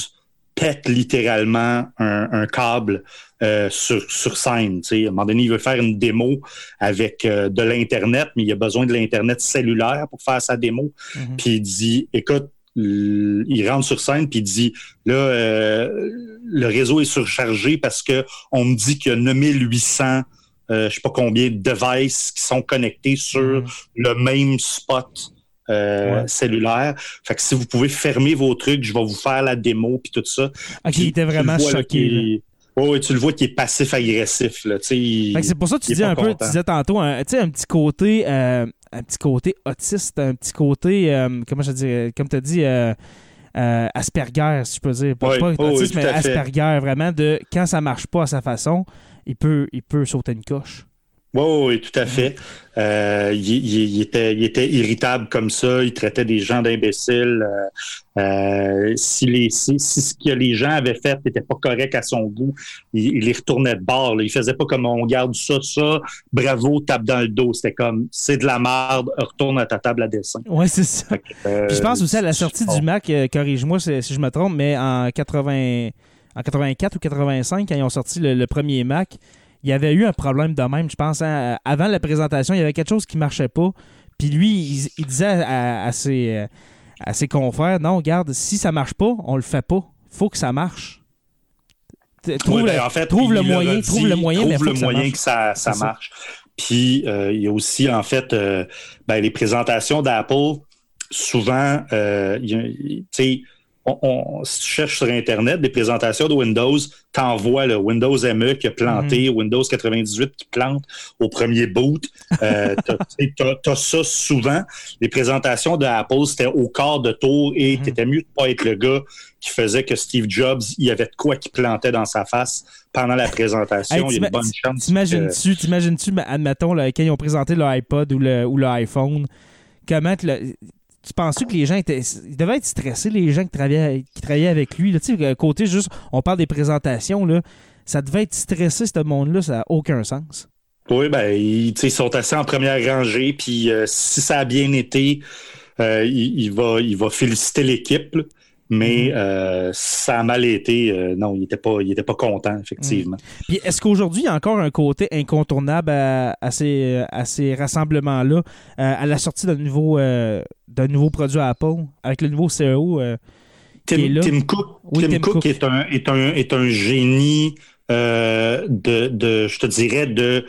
pète littéralement un, un câble euh, sur, sur scène. À un moment donné, il veut faire une démo avec euh, de l'Internet, mais il a besoin de l'Internet cellulaire pour faire sa démo. Mhm. Puis il dit, écoute, il rentre sur scène puis il dit là euh, le réseau est surchargé parce que on me dit qu'il y a 9800 euh, je sais pas combien de devices qui sont connectés sur Mhm. le même spot euh, Ouais. cellulaire. Fait que si vous pouvez fermer vos trucs, je vais vous faire la démo puis tout ça. Ok, il était vraiment choqué. Ouais, ouais, tu le vois qui est passif-agressif. c'est pour ça que tu dis un peu, tu disais tantôt, un, tu sais, un petit côté, euh, un petit côté autiste, un petit côté, euh, comment je dis, comme tu as dit, euh, euh, Asperger, si je peux dire. Pas, Oh, oui, mais. Asperger, vraiment, de quand ça marche pas à sa façon, il peut, il peut sauter une coche. Oui, oui, tout à fait. Euh, il, il, était, il était irritable comme ça. Il traitait des gens d'imbéciles. Euh, euh, si, les, si, si, ce que les gens avaient fait n'était pas correct à son goût, il, les retournait de bord. Là. Il faisait pas comme on garde ça, ça, bravo, tape dans le dos. C'était comme c'est de la merde, retourne à ta table à dessin. Oui, c'est ça. Puis je pense aussi à la sortie du Mac, corrige-moi si, si je me trompe, mais en 80, en 84 ou 85, quand ils ont sorti le, le premier Mac, il y avait eu un problème de même, je pense. hein. Avant la présentation, il y avait quelque chose qui marchait pas. Puis lui, il, il disait à, à ses, euh, à ses confrères, non, regarde, si ça marche pas, on le fait pas. Faut que ça marche. Trouve, Oui, le, ben, en fait, trouve le moyen, dit, trouve le moyen, trouve le que ça moyen marche. que ça, ça C'est ça. marche. Puis euh, il y a aussi en fait euh, ben, les présentations d'Apple. Souvent, euh, tu sais, on, on- si tu cherches sur Internet des présentations de Windows, t'envoies le Windows ME qui a planté, Mhm. Windows 98 qui plante au premier boot. Euh, t'as- [LAUGHS] t'as ça souvent. Les présentations d'Apple, c'était au quart de tour et Mhm. t'étais mieux de pas être le gars qui faisait que Steve Jobs, il y avait de quoi qui plantait dans sa face pendant la présentation. Hey, il y a une bonne chance. que- T'imagines-tu, t'imagines-tu, ma- admettons, là, quand ils ont présenté le iPod ou le, ou le iPhone, comment le- tu penses que les gens étaient. Ils devaient être stressés, les gens qui travaillaient, qui travaillaient avec lui. Là. Tu sais, côté juste, on parle des présentations, là, ça devait être stressé, ce monde-là, ça n'a aucun sens. Oui, ben, ils, ils sont assis en première rangée, puis euh, si ça a bien été, euh, il, va, il va féliciter l'équipe. Mais euh, si ça a mal été, euh, non, il n'était pas, il était pas content, effectivement. Puis est-ce qu'aujourd'hui, il y a encore un côté incontournable à, à ces, à ces rassemblements-là, euh, à la sortie d'un nouveau, euh, d'un nouveau produit Apple, avec le nouveau CEO euh, qui est Tim, là? Tim Cook, Oui, Tim Tim Cook Cook. Est, un, est, un, est un génie euh, de, de, je te dirais, de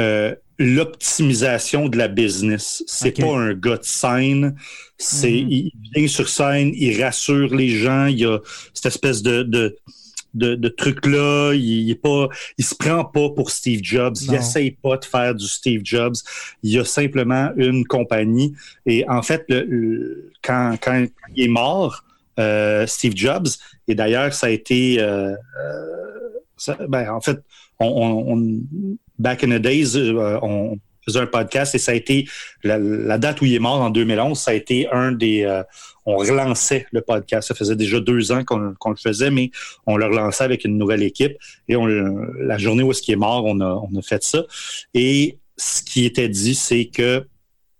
euh, l'optimisation de la business. C'est Ok. pas un gars de scène. C'est, Mhm. il vient sur scène, il rassure les gens. Il y a cette espèce de, de, de, de truc-là. Il, il est pas, il se prend pas pour Steve Jobs. Il essaye pas de faire du Steve Jobs. Il y a simplement une compagnie. Et en fait, le- le- quand, quand il est mort, euh, Steve Jobs, et d'ailleurs, ça a été, euh, euh, ça- ben, en fait, on, on- on- back in the days, on faisait un podcast et ça a été la, la date où il est mort en 2011, ça a été un des, euh, on relançait le podcast. Ça faisait déjà deux ans qu'on le faisait, mais on le relançait avec une nouvelle équipe. Et on, la journée où est-ce qu'il est mort, on a, on a fait ça. Et ce qui était dit, c'est que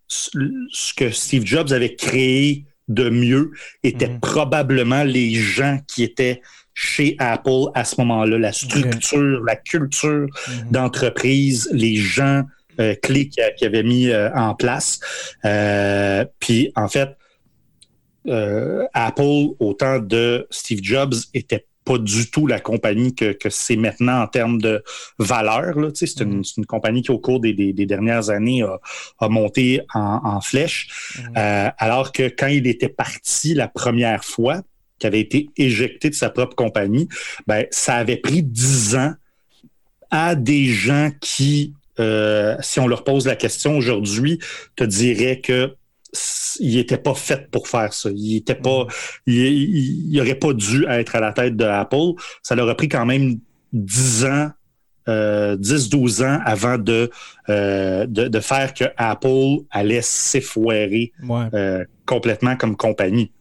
ce ce que Steve Jobs avait créé de mieux était Mhm. probablement les gens qui étaient chez Apple à ce moment-là, la structure, la culture Mhm. d'entreprise, les gens euh, clés qu'il avait mis euh, en place. Euh, puis en fait, Apple, au temps de Steve Jobs, était pas du tout la compagnie que, que c'est maintenant en termes de valeur. sais, C'est une, compagnie qui, au cours des, des- des dernières années, a, a monté en, en flèche. Euh, alors que quand il était parti la première fois, qui avait été éjecté de sa propre compagnie, ben, ça avait pris dix ans à des gens qui, euh, si on leur pose la question aujourd'hui, te diraient que il pas fait pour faire ça. Il était pas, il, il, il aurait pas dû être à la tête de Apple. Ça leur a pris quand même 10 ans, euh, 10-12 ans avant de, euh, de, de faire que Apple allait s'effoirer Ouais. euh, complètement comme compagnie.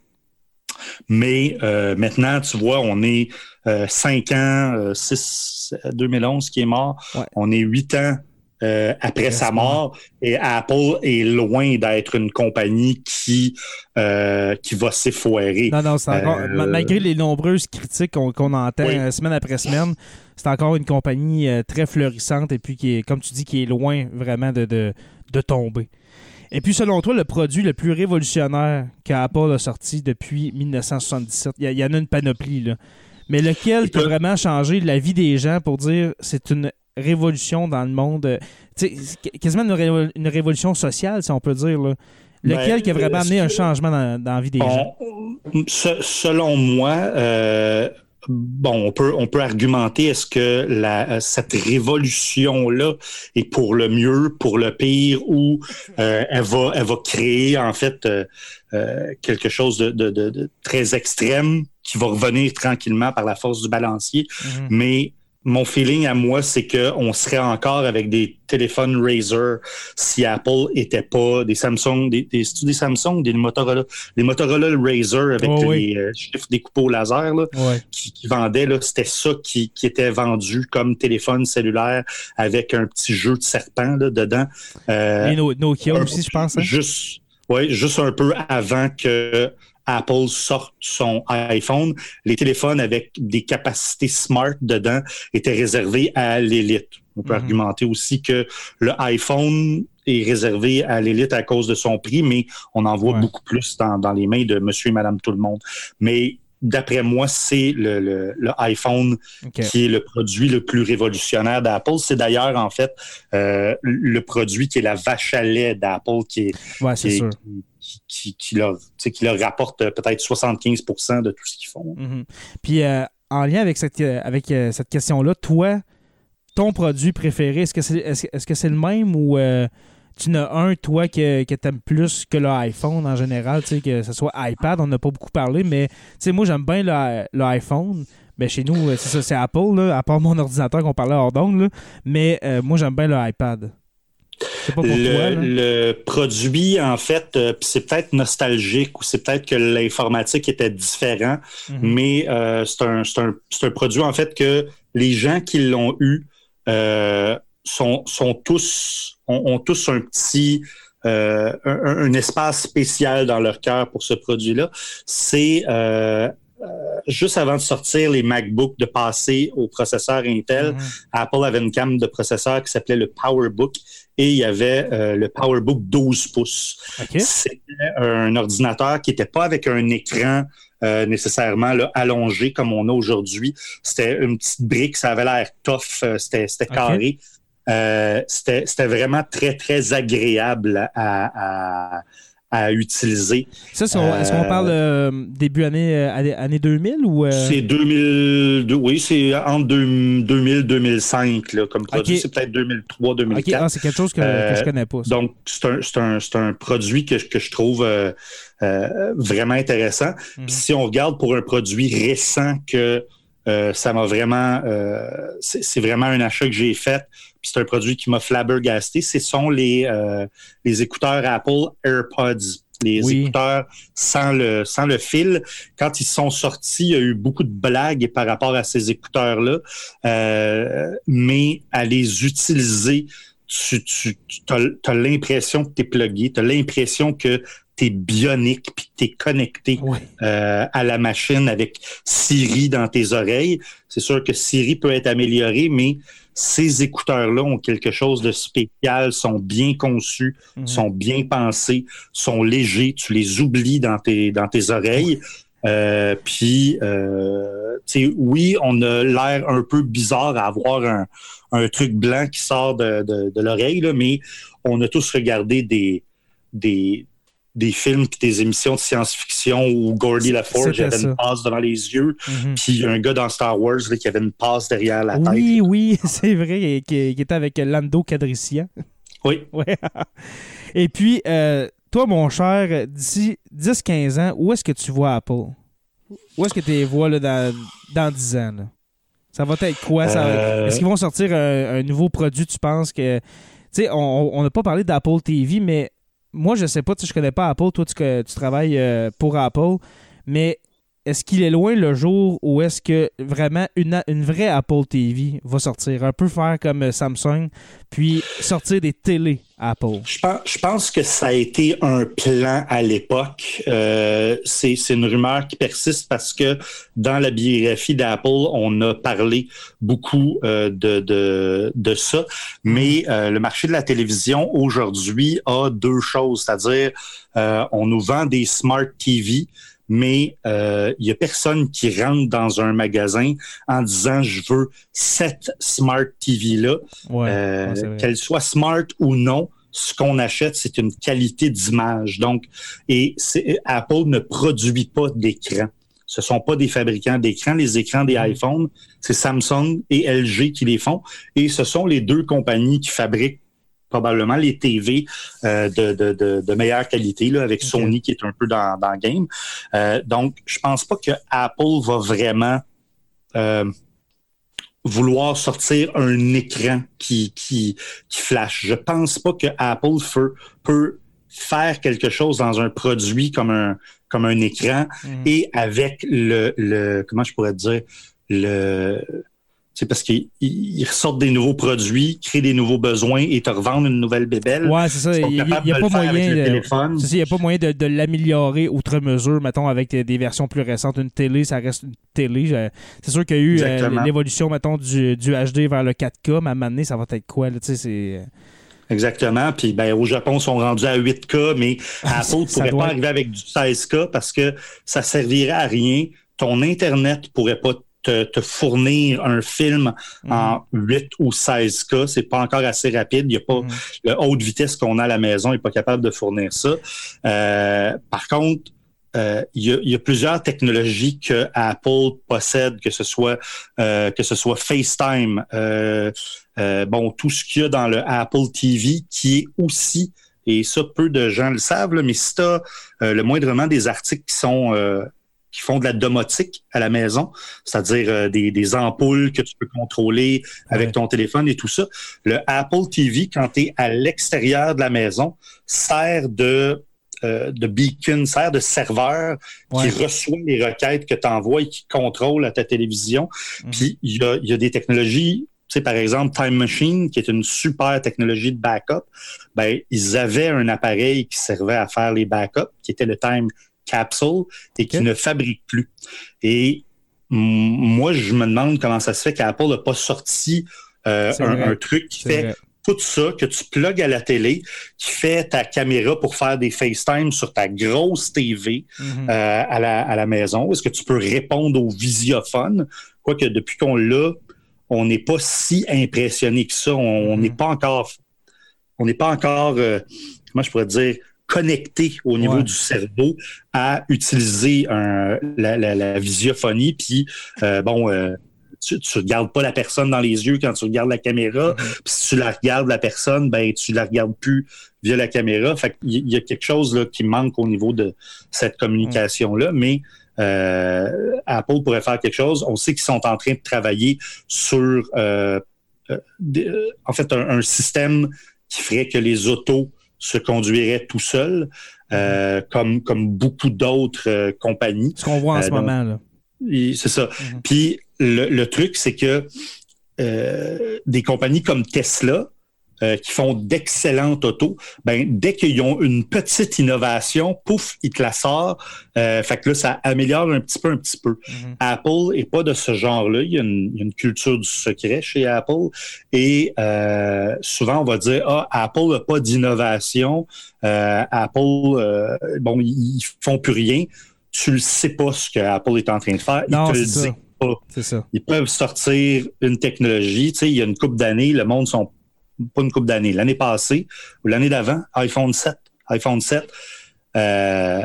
Mais maintenant, tu vois, on est euh, 5 ans, euh, 6, 2011 qui est mort, Ouais. on est 8 ans euh, après sa mort et Apple est loin d'être une compagnie qui, euh, qui va s'effoirer. Non, non, c'est encore, Euh, ma- malgré les nombreuses critiques qu'on qu'on entend Oui. semaine après semaine, c'est encore une compagnie très florissante et puis qui est, comme tu dis, qui est loin vraiment de, de, de tomber. Et puis, selon toi, le produit le plus révolutionnaire qu'Apple a sorti depuis 1977, il y, en a une panoplie, là. Mais lequel qui a vraiment changé la vie des gens pour dire c'est une révolution dans le monde, euh, sais, quasiment une, révo- une révolution sociale, si on peut dire, là. Lequel Ben, qui a vraiment est-ce amené un changement dans, dans la vie des gens? On- se- selon moi, euh, bon, on peut, on peut argumenter est-ce que la, euh, cette révolution-là est pour le mieux, pour le pire, ou euh, elle, va, elle va créer en fait euh, euh, quelque chose de, de- de- de très extrême qui va revenir tranquillement par la force du balancier. Mhm. Mais mon feeling à moi, c'est qu'on serait encore avec des téléphones Razer si Apple était pas des Samsung, des, des, des Samsung, des Motorola, les Motorola Razer avec Oh, les euh, chiffres découpés au laser là, Ouais. qui, qui vendaient, là, c'était ça qui, qui était vendu comme téléphone cellulaire avec un petit jeu de serpent là, dedans. Euh, Et Nokia aussi, je pense. hein? Juste, ouais, juste un peu avant que Apple sorte son iPhone, les téléphones avec des capacités smart dedans étaient réservés à l'élite. On peut Mhm. argumenter aussi que le iPhone est réservé à l'élite à cause de son prix, mais on en voit Ouais. beaucoup plus dans, dans les mains de monsieur et madame tout le monde. Mais d'après moi, c'est le, le- le iPhone qui est le produit le plus révolutionnaire d'Apple. C'est d'ailleurs, en fait, euh, le produit qui est la vache à lait d'Apple qui est Ouais, c'est qui, sûr. qui, qui- leur, qui leur rapporte euh, peut-être 75% de tout ce qu'ils font. Mhm. Puis, euh, en lien avec cette, euh, avec, cette question-là, toi, ton produit préféré, est-ce que c'est que c'est le même ou euh, tu en as un, toi, que, que tu aimes plus que l'iPhone en général, que ce soit iPad, on n'a pas beaucoup parlé, mais moi, j'aime bien l'iPhone. Ben, chez nous, c'est ça, c'est Apple, là, à part mon [LAUGHS] ordinateur qu'on parlait hors d'onde, mais moi, j'aime bien le iPad. Je sais pas pour toi. Le, produit, en fait, euh, c'est peut-être nostalgique ou c'est peut-être que l'informatique était différent, Mhm. mais euh, c'est un, un- produit, en fait, que les gens qui l'ont eu euh, sont, sont tous, ont, ont tous un petit, un, espace spécial dans leur cœur pour ce produit-là. C'est juste avant de sortir les MacBooks, de passer au processeur Intel, Mhm. Apple avait une gamme de processeurs qui s'appelait le PowerBook et il y avait euh, le PowerBook 12 pouces. C'était un ordinateur qui n'était pas avec un écran euh, nécessairement là, allongé comme on a aujourd'hui. C'était une petite brique, ça avait l'air tough, euh, c'était carré. C'était c'était vraiment très, très agréable à, à, à utiliser. Ça, est-ce qu'on Euh, parle euh, début année, euh, année, année 2000 ou. euh, C'est 2002, oui, c'est entre 2000 2005 là, comme produit. C'est peut-être 2003, Ok, 2004. ah, c'est quelque chose que, que Euh, je connais pas. ça. Donc, c'est un, produit que, je- que je trouve euh, euh, vraiment intéressant. Mhm. Puis si on regarde pour un produit récent que euh, ça m'a vraiment... euh, c'est vraiment un achat que j'ai fait. Puis c'est un produit qui m'a flabbergasté. Ce sont les, euh, les écouteurs Apple AirPods. Les Oui. écouteurs sans le, sans le fil. Quand ils sont sortis, il y a eu beaucoup de blagues par rapport à ces écouteurs-là. Euh, mais à les utiliser, tu, tu, as, l'impression que tu es plugué, tu as l'impression que tu es bionique puis que tu es connecté euh, à la machine avec Siri dans tes oreilles. C'est sûr que Siri peut être amélioré, mais ces écouteurs-là ont quelque chose de spécial, sont bien conçus, Mhm. sont bien pensés, sont légers, tu les oublies dans tes, dans tes oreilles. Euh, puis, euh, tu sais, oui, on a l'air un peu bizarre à avoir un, un truc blanc qui sort de, de, de l'oreille, là, mais on a tous regardé des, des, des films puis des émissions de science-fiction où Gordy LaForge avait ça. une passe devant les yeux, Mhm. puis un gars dans Star Wars là, qui avait une passe derrière la tête. Oui, oui, [LAUGHS] c'est vrai, qui, qui était avec Lando Cadrician. [LAUGHS] Oui. Ouais. Et puis, euh, toi, mon cher, d'ici 10-15 ans, où est-ce que tu vois Apple? Où est-ce que tu les vois là, dans, dans 10 ans? là? Ça va être quoi? ça? Euh, Est-ce qu'ils vont sortir un, un nouveau produit, tu penses que... Tu sais, on n'a pas parlé d'Apple TV, mais moi, je sais pas, tu sais, je connais pas Apple. Toi, tu, tu travailles euh, pour Apple, mais est-ce qu'il est loin le jour où est-ce que vraiment une, vraie Apple TV va sortir? Un peu faire comme euh, Samsung, puis sortir des télés Apple. Je pense, que ça a été un plan à l'époque. Euh, c'est une rumeur qui persiste parce que dans la biographie d'Apple, on a parlé beaucoup euh, de, de, ça. Mais le marché de la télévision aujourd'hui a deux choses, c'est-à-dire on nous vend des smart TV, mais euh, il y a personne qui rentre dans un magasin en disant je veux cette smart TV là. Ouais, Euh, ouais, qu'elle soit smart ou non, ce qu'on achète, c'est une qualité d'image. Donc, et Apple ne produit pas d'écran. Ce sont pas des fabricants d'écrans. Les écrans des iPhones, c'est Samsung et LG qui les font. Et ce sont les deux compagnies qui fabriquent probablement les TV euh, de, de, de, de meilleure qualité, là, avec Sony qui est un peu dans, dans le game. Euh, donc, je pense pas que Apple va vraiment euh, vouloir sortir un écran qui, qui, qui flash. Je pense pas que Apple peut, peut faire quelque chose dans un produit comme un, comme un écran Mhm. et avec le, le, comment je pourrais dire, le, c'est parce qu'ils ils ressortent des nouveaux produits, créent des nouveaux besoins et te revendent une nouvelle bébelle. Ouais, c'est ça. Il n'y a, a pas moyen. de- a pas moyen l'améliorer outre mesure, mettons, avec des, des versions plus récentes. Une télé, ça reste une télé. C'est sûr qu'il y a eu euh, l'évolution, mettons, du, du HD vers le 4K, mais à un moment donné, ça va être quoi? Là, c'est... Exactement. Puis ben, au Japon, ils sont rendus à 8K, mais [LAUGHS] Apple ne pourrait doit pas arriver avec du 16K parce que ça servirait à rien. Ton Internet pourrait pas te, te fournir un film en 8 ou 16K. C'est pas encore assez rapide. Il y a pas le haute vitesse qu'on a à la maison n'est pas capable de fournir ça. Euh, par contre, euh, il y, a, y a plusieurs technologies que Apple possède, que ce soit euh, que ce soit FaceTime, euh, euh, bon tout ce qu'il y a dans le Apple TV, qui est aussi et ça peu de gens le savent, là, mais si tu as le moindrement des articles qui sont euh, qui font de la domotique à la maison, c'est-à-dire euh, des, des ampoules que tu peux contrôler avec ton téléphone et tout ça. Le Apple TV, quand tu es à l'extérieur de la maison, sert de euh, de beacon, sert de serveur Ouais. qui reçoit les requêtes que tu envoies et qui contrôle à ta télévision. Puis il y a, y a des technologies, tu sais, par exemple, Time Machine, qui est une super technologie de backup, ben, ils avaient un appareil qui servait à faire les backups, qui était le Time Capsule, et qui ne fabrique plus. Et moi, je me demande comment ça se fait qu'Apple n'a pas sorti euh, un, truc qui fait vrai. tout ça, que tu plugues à la télé, qui fait ta caméra pour faire des FaceTime sur ta grosse TV Mhm. euh, à, la, à la maison. Est-ce que tu peux répondre au visiophone? Quoique depuis qu'on l'a, on n'est pas si impressionné que ça. On on n'est pas encore, on n'est pas encore, euh, comment je pourrais dire, connecté au niveau Ouais. du cerveau à utiliser un- la, la- la visiophonie. Puis, euh, bon, euh, tu, tu regardes pas la personne dans les yeux quand tu regardes la caméra. Puis si tu la regardes, la personne, ben tu la regardes plus via la caméra. Fait qu'il y- il y a quelque chose là, qui manque au niveau de cette communication-là. Mais euh, Apple pourrait faire quelque chose. On sait qu'ils sont en train de travailler sur euh, euh, euh, en fait un, un système qui ferait que les autos se conduiraient tout seuls, euh, comme, comme beaucoup d'autres euh, compagnies. Ce qu'on voit en Euh, ce donc, moment, C'est ça. Puis le, le truc, c'est que des compagnies comme Tesla, euh, qui font d'excellentes autos, ben, dès qu'ils ont une petite innovation, pouf, ils te la sortent. Euh, fait que là, ça améliore un petit peu, un petit peu. Apple est pas de ce genre-là. Il y, a une, il y a une culture du secret chez Apple. Et euh, souvent, on va dire, ah, Apple n'a pas d'innovation. Euh, Apple, bon, ils, font plus rien. Tu le sais pas ce que Apple est en train de faire. Ils Non, te le ça. disent pas. Ça. Ils peuvent sortir une technologie. Tu sais, il y a une coupe d'années, le monde sont pas une coupe d'années. L'année passée ou l'année d'avant, iPhone 7, iPhone 7, euh,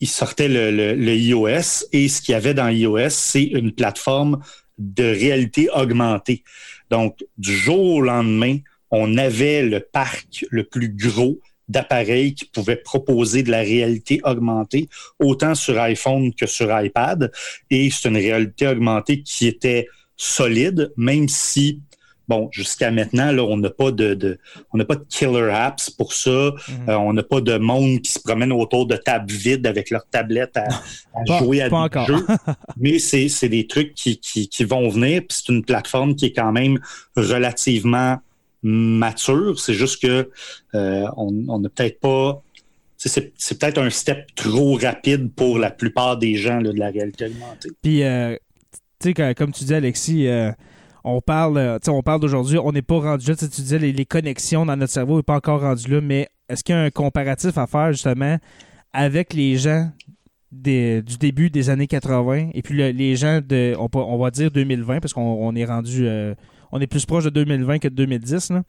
ils sortaient le, le- le iOS et ce qu'il y avait dans iOS, c'est une plateforme de réalité augmentée. Donc, du jour au lendemain, on avait le parc le plus gros d'appareils qui pouvaient proposer de la réalité augmentée, autant sur iPhone que sur iPad. Et c'est une réalité augmentée qui était solide, même si, bon, jusqu'à maintenant, là, on n'a pas de, de- on n'a pas de killer apps pour ça. Euh, on n'a pas de monde qui se promène autour de tables vides avec leur tablette à, à Pas- jouer à pas des jeux. [LAUGHS] Mais c'est des trucs qui, qui, qui vont venir. Puis c'est une plateforme qui est quand même relativement mature. C'est juste que euh, on n'a peut-être pas. C'est peut-être un step trop rapide pour la plupart des gens là, de la réalité augmentée. Puis, euh, tu sais, comme tu dis, Alexis, euh, on parle, euh, on parle d'aujourd'hui, on n'est pas rendu là. Tu sais, tu disais, les, les connexions dans notre cerveau n'est pas encore rendu là, mais est-ce qu'il y a un comparatif à faire, justement, avec les gens du début des années 80 et puis le- les gens de, on, on va dire 2020, parce qu'on on est rendu, euh, on est plus proche de 2020 que de 2010, là,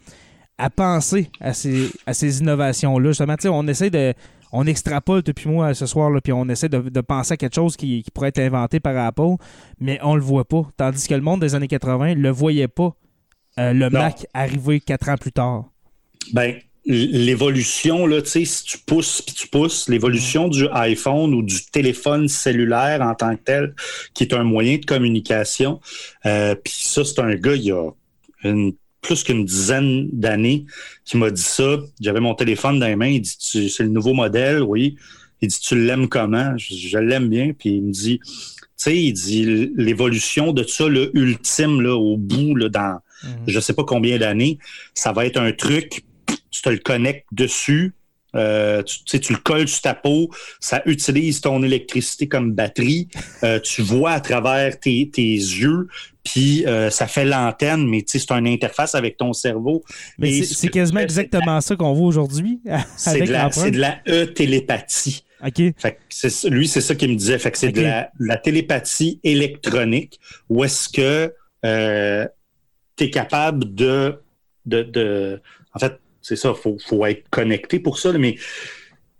à penser à ces, à ces innovations-là. Justement, tu sais, on essaie de. On extrapole depuis moi ce soir, là, puis on essaie de, de penser à quelque chose qui, qui pourrait être inventé par Apple, mais on le voit pas. Tandis que le monde des années 80 le voyait pas, euh, le Non. Mac arriver quatre ans plus tard. Ben, l'évolution, là, tu sais, si tu pousses puis tu pousses, l'évolution du iPhone ou du téléphone cellulaire en tant que tel, qui est un moyen de communication. Euh, puis ça, c'est un gars, il y a une, plus qu'une dizaine d'années, qui m'a dit ça. J'avais mon téléphone dans les mains, il dit, c'est le nouveau modèle, oui. Il dit, tu l'aimes comment? Je, je l'aime bien. Puis il me dit, tu sais, il dit, l'évolution de ça, le ultime, là, au bout, là, dans je sais pas combien d'années, ça va être un truc tu te le connectes dessus, euh, tu, tu le colles sur ta peau, ça utilise ton électricité comme batterie, euh, tu vois à travers tes, tes yeux, puis euh, ça fait l'antenne, mais c'est une interface avec ton cerveau. Mais c'est quasiment exactement ça qu'on voit aujourd'hui. [LAUGHS] c'est de la, de e-télépathie. OK. Fait que lui, c'est ça qu'il me disait. Fait que c'est de la, la télépathie électronique où est-ce que tu es capable de, de, de- En fait, c'est ça, il faut, faut être connecté pour ça, là, mais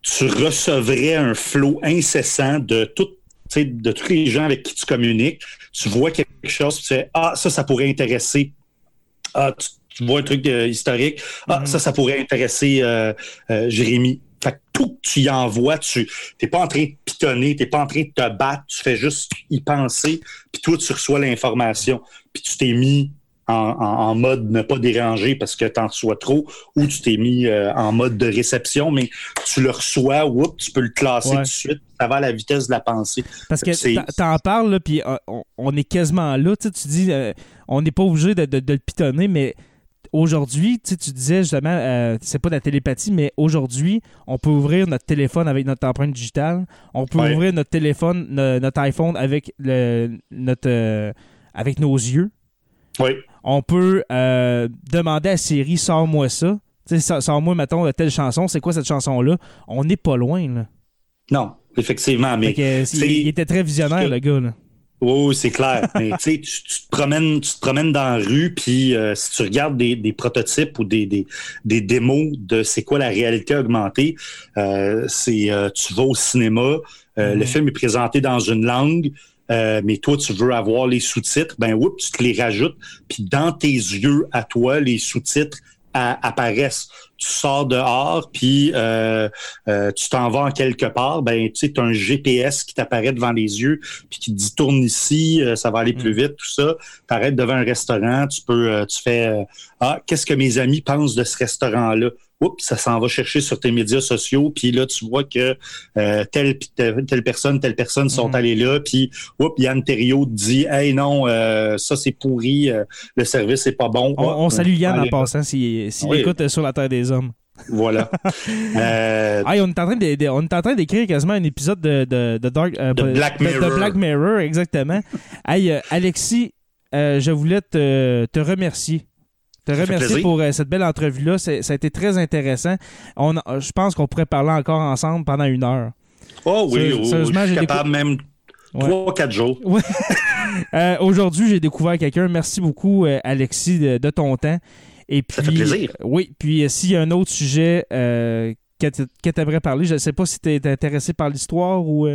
tu recevrais un flot incessant de tout, de tous les gens avec qui tu communiques. Tu vois quelque chose, tu sais, ah, ça, ça pourrait intéresser. Ah, tu, tu vois un truc euh, historique. Ah, ça, ça pourrait intéresser euh, euh, Jérémy. Fait que tout que tu y envoies, tu n'es pas en train de pitonner, tu n'es pas en train de te battre, tu fais juste y penser, puis toi, tu reçois l'information. Puis tu t'es mis en, mode ne pas déranger parce que tu en reçois trop, ou tu t'es mis euh, en mode de réception, mais tu le reçois, oups, tu peux le classer Ouais. tout de suite, ça va à la vitesse de la pensée. Parce que t'en- t'en parles, puis euh, on, on est quasiment là. Tu dis, euh, on n'est pas obligé de, de- de le pitonner, mais aujourd'hui, tu sais, tu disais justement, c'est pas de la télépathie, mais aujourd'hui, on peut ouvrir notre téléphone avec notre empreinte digitale. On peut Ouais. ouvrir notre téléphone, no- notre iPhone avec, le, notre, avec nos yeux. Oui. On peut euh, demander à Siri, sors-moi ça. Tu sais, sors- sors-moi, mettons, telle chanson. C'est quoi cette chanson-là? On n'est pas loin, là. Non, effectivement, mais que, euh, il, était très visionnaire, le gars, là. Oui, oui, c'est clair. [LAUGHS] Mais tu te promènes, tu te promènes dans la rue, puis euh, si tu regardes des, des prototypes ou des, des, des démos de c'est quoi la réalité augmentée, euh, c'est euh, tu vas au cinéma, le film est présenté dans une langue, euh, mais toi tu veux avoir les sous-titres, ben oups, tu te les rajoutes, puis dans tes yeux à toi, les sous-titres apparaissent. Tu sors dehors, puis euh, euh, tu t'en vas en quelque part, ben tu sais, tu as un GPS qui t'apparaît devant les yeux, puis qui te dit tourne ici, euh, ça va aller plus vite, tout ça. Tu arrêtes devant un restaurant, tu peux, euh, tu fais euh, Ah, qu'est-ce que mes amis pensent de ce restaurant-là? Oups, ça s'en va chercher sur tes médias sociaux, puis là, tu vois que euh, telle, telle, telle personne, telle personne sont allés là, puis oups, Yann Terriot te dit Hey non, euh, ça c'est pourri, euh, le service est pas bon. On, on salue Yann en passant s'il Oui. écoute sur la Terre des Hommes. Voilà. [LAUGHS] Euh, Hey, on est en train de- de- on est en train d'écrire quasiment un épisode de, de, Dark, euh, Black Mirror. Black Mirror, exactement. hey, euh, Alexis, je voulais te, te remercier. Te plaisir. pour euh, cette belle entrevue-là. Ça a été très intéressant. On, a- je pense qu'on pourrait parler encore ensemble pendant une heure. Oh oui, oui, sérieusement, je suis capable même trois, quatre jours. Ouais. [LAUGHS] Euh, Aujourd'hui, j'ai découvert quelqu'un. Merci beaucoup, euh, Alexis, de, de ton temps. Et puis, Ça fait plaisir. Oui, puis s'il y a un autre sujet que tu aimerais parler, je ne sais pas si tu es intéressé par l'histoire ou.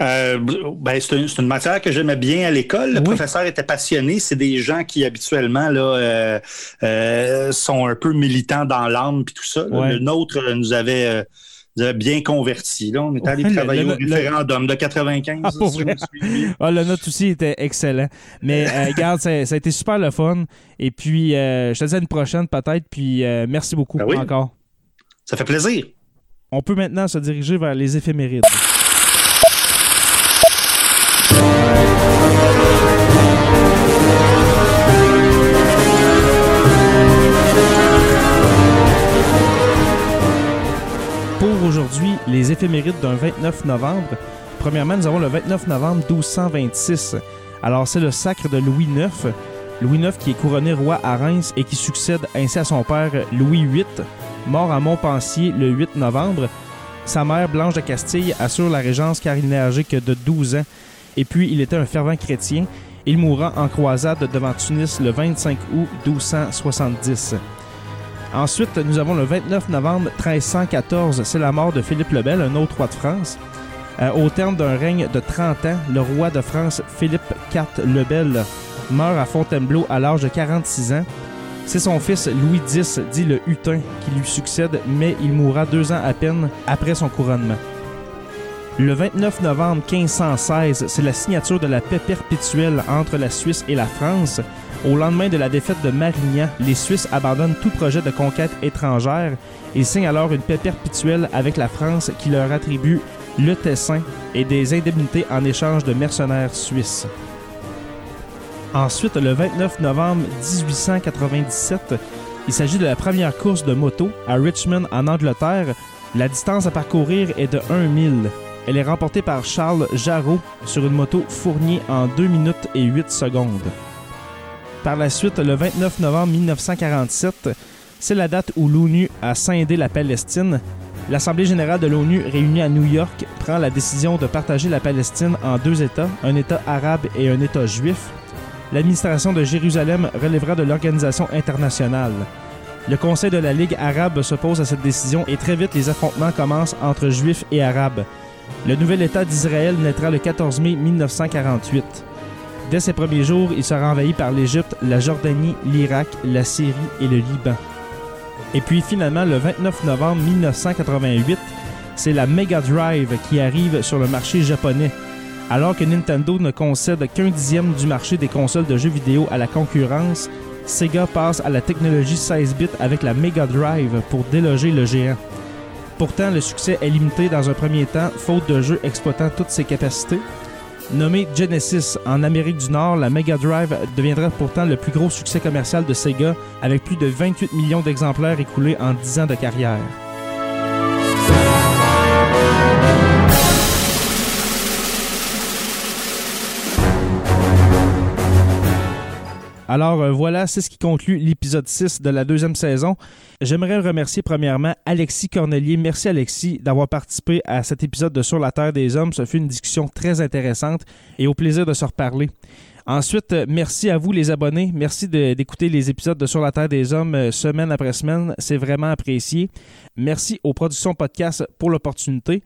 Euh, ben, c'est une, matière que j'aimais bien à l'école. Le Oui. professeur était passionné. C'est des gens qui habituellement là euh, euh, sont un peu militants dans l'âme puis tout ça. Ouais. Le nôtre nous avait, bien convertis. Là. On est allé le- travailler le- au le- référendum de 95. Ah, pour vrai? [LAUGHS] Ah, le note aussi était excellent. Mais euh, regarde, ça, ça a été super le fun. Et puis, euh, je te dis à une prochaine peut-être. Puis, euh, merci beaucoup Ben oui. encore. Ça fait plaisir. On peut maintenant se diriger vers les éphémérides. Les éphémérides d'un 29 novembre. Premièrement, nous avons le 29 novembre 1226. Alors, c'est le sacre de Louis IX. Louis IX qui est couronné roi à Reims et qui succède ainsi à son père Louis VIII, mort à Montpensier le 8 novembre. Sa mère, Blanche de Castille, assure la régence car il n'est âgé que de 12 ans. Et puis, il était un fervent chrétien. Il mourra en croisade devant Tunis le 25 août 1270. Ensuite, nous avons le 29 novembre 1314, c'est la mort de Philippe le Bel, un autre roi de France. Euh, au terme d'un règne de 30 ans, le roi de France, Philippe IV le Bel, meurt à Fontainebleau à l'âge de 46 ans. C'est son fils Louis X, dit le Hutin, qui lui succède, mais il mourra deux ans à peine après son couronnement. Le 29 novembre 1516, c'est la signature de la paix perpétuelle entre la Suisse et la France. Au lendemain de la défaite de Marignan, les Suisses abandonnent tout projet de conquête étrangère et signent alors une paix perpétuelle avec la France qui leur attribue le Tessin et des indemnités en échange de mercenaires suisses. Ensuite, le 29 novembre 1897, il s'agit de la première course de moto à Richmond en Angleterre. La distance à parcourir est de 1 mille. Elle est remportée par Charles Jarreau sur une moto Fournier en 2 minutes et 8 secondes. Par la suite, le 29 novembre 1947, c'est la date où l'ONU a scindé la Palestine. L'Assemblée générale de l'ONU réunie à New York prend la décision de partager la Palestine en deux États, un État arabe et un État juif. L'administration de Jérusalem relèvera de l'organisation internationale. Le Conseil de la Ligue arabe s'oppose à cette décision et très vite les affrontements commencent entre juifs et arabes. Le nouvel État d'Israël naîtra le 14 mai 1948. Dès ses premiers jours, il sera envahi par l'Égypte, la Jordanie, l'Irak, la Syrie et le Liban. Et puis finalement, le 29 novembre 1988, c'est la Mega Drive qui arrive sur le marché japonais. Alors que Nintendo ne concède qu'un dixième du marché des consoles de jeux vidéo à la concurrence, Sega passe à la technologie 16 bits avec la Mega Drive pour déloger le géant. Pourtant, le succès est limité dans un premier temps, faute de jeux exploitant toutes ses capacités. Nommée Genesis en Amérique du Nord, la Mega Drive deviendra pourtant le plus gros succès commercial de Sega, avec plus de 28 millions d'exemplaires écoulés en 10 ans de carrière. Alors euh, voilà, c'est ce qui conclut l'épisode 6 de la deuxième saison. J'aimerais remercier premièrement Alexis Cornelier. Merci Alexis d'avoir participé à cet épisode de Sur la Terre des Hommes. Ce fut une discussion très intéressante et au plaisir de se reparler. Ensuite, euh, merci à vous les abonnés. Merci d'écouter les épisodes de Sur la Terre des Hommes euh, semaine après semaine. C'est vraiment apprécié. Merci aux productions podcast pour l'opportunité.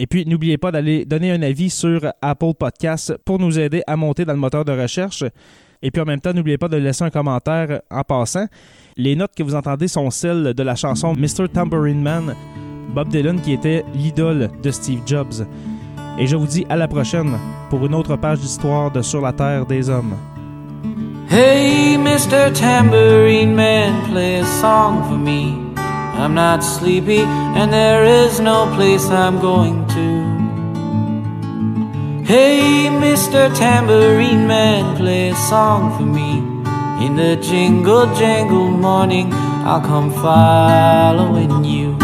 Et puis, n'oubliez pas d'aller donner un avis sur Apple Podcasts pour nous aider à monter dans le moteur de recherche. Et puis en même temps, n'oubliez pas de laisser un commentaire en passant. Les notes que vous entendez sont celles de la chanson Mr. Tambourine Man, Bob Dylan qui était l'idole de Steve Jobs. Et je vous dis à la prochaine pour une autre page d'histoire de Sur la Terre des Hommes. Hey, Mr. Tambourine Man, play a song for me. I'm not sleepy, and there is no place I'm going to. Hey, Mr. Tambourine Man, play a song for me. In the jingle jangle morning, I'll come following you.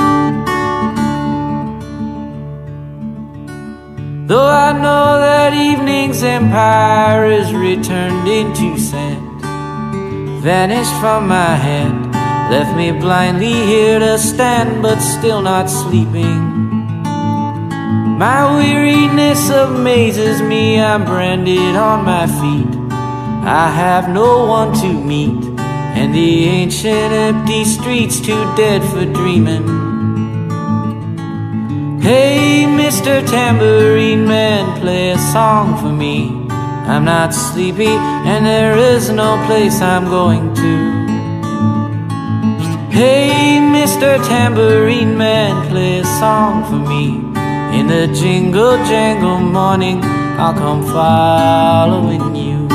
Though I know that evening's empire is returned into sand, vanished from my hand, left me blindly here to stand, but still not sleeping. My weariness amazes me, I'm branded on my feet. I have no one to meet, and the ancient empty streets too dead for dreaming. Hey, Mr. Tambourine Man, play a song for me. I'm not sleepy, and there is no place I'm going to. Hey, Mr. Tambourine Man, play a song for me. In the jingle jangle morning, I'll come following you.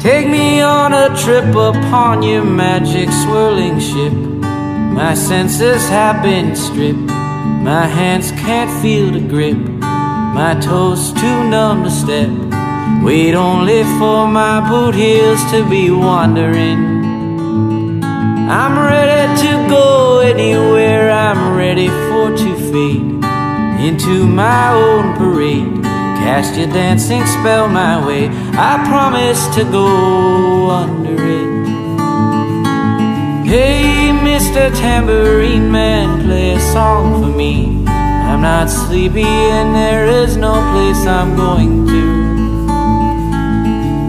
Take me on a trip upon your magic swirling ship. My senses have been stripped. My hands can't feel the grip. My toes too numb to step. Wait only for my boot heels to be wandering. I'm ready to go anywhere, I'm ready for to fade into my own parade. Cast your dancing spell my way, I promise to go under it. Hey, Mr. Tambourine Man, play a song for me. I'm not sleepy and there is no place I'm going to.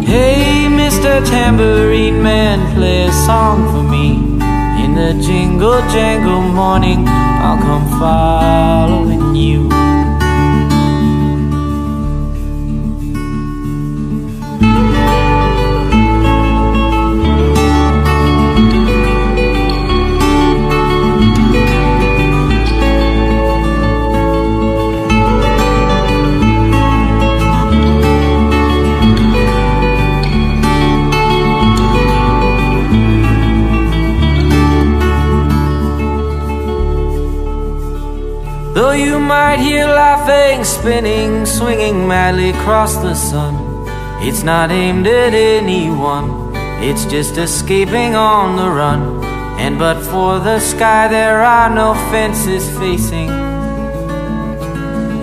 Hey, Mr. Tambourine Man, play a song for me. The jingle jangle morning, I'll come following you. You might laughing, spinning, swinging madly across the sun, it's not aimed at anyone, it's just escaping on the run. And but for the sky, there are no fences facing.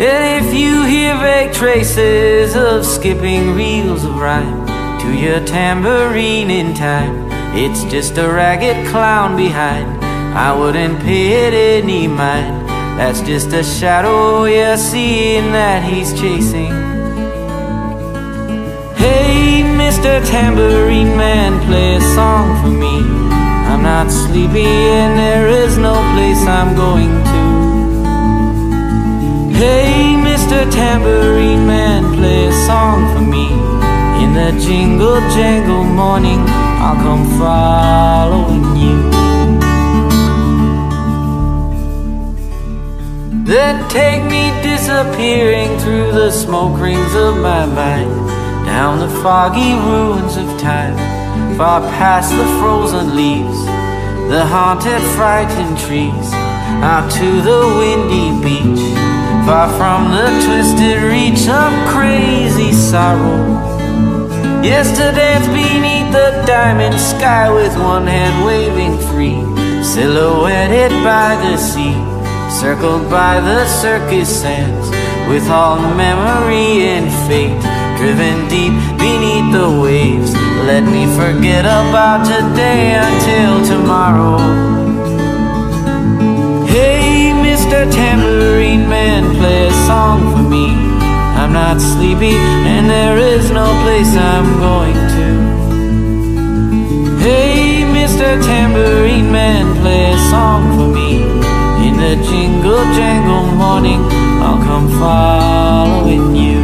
And if you hear vague traces of skipping reels of rhyme to your tambourine in time, it's just a ragged clown behind. I wouldn't pay it any mind. That's just a shadow you're seeing that he's chasing. Hey, Mr. Tambourine Man, play a song for me. I'm not sleepy and there is no place I'm going to. Hey, Mr. Tambourine Man, play a song for me. In the jingle jangle morning, I'll come following you. Then take me disappearing through the smoke rings of my mind, down the foggy ruins of time, far past the frozen leaves, the haunted, frightened trees, out to the windy beach, far from the twisted reach of crazy sorrow. Yesterday's beneath the diamond sky with one hand waving free, silhouetted by the sea circled by the circus sands, with all memory and fate driven deep beneath the waves. Let me forget about today until tomorrow. Hey, Mr. Tambourine Man, play a song for me. I'm not sleepy, and there is no place I'm going to. Hey, Mr. Tambourine Man, play a song for me. The jingle jangle morning, I'll come following you.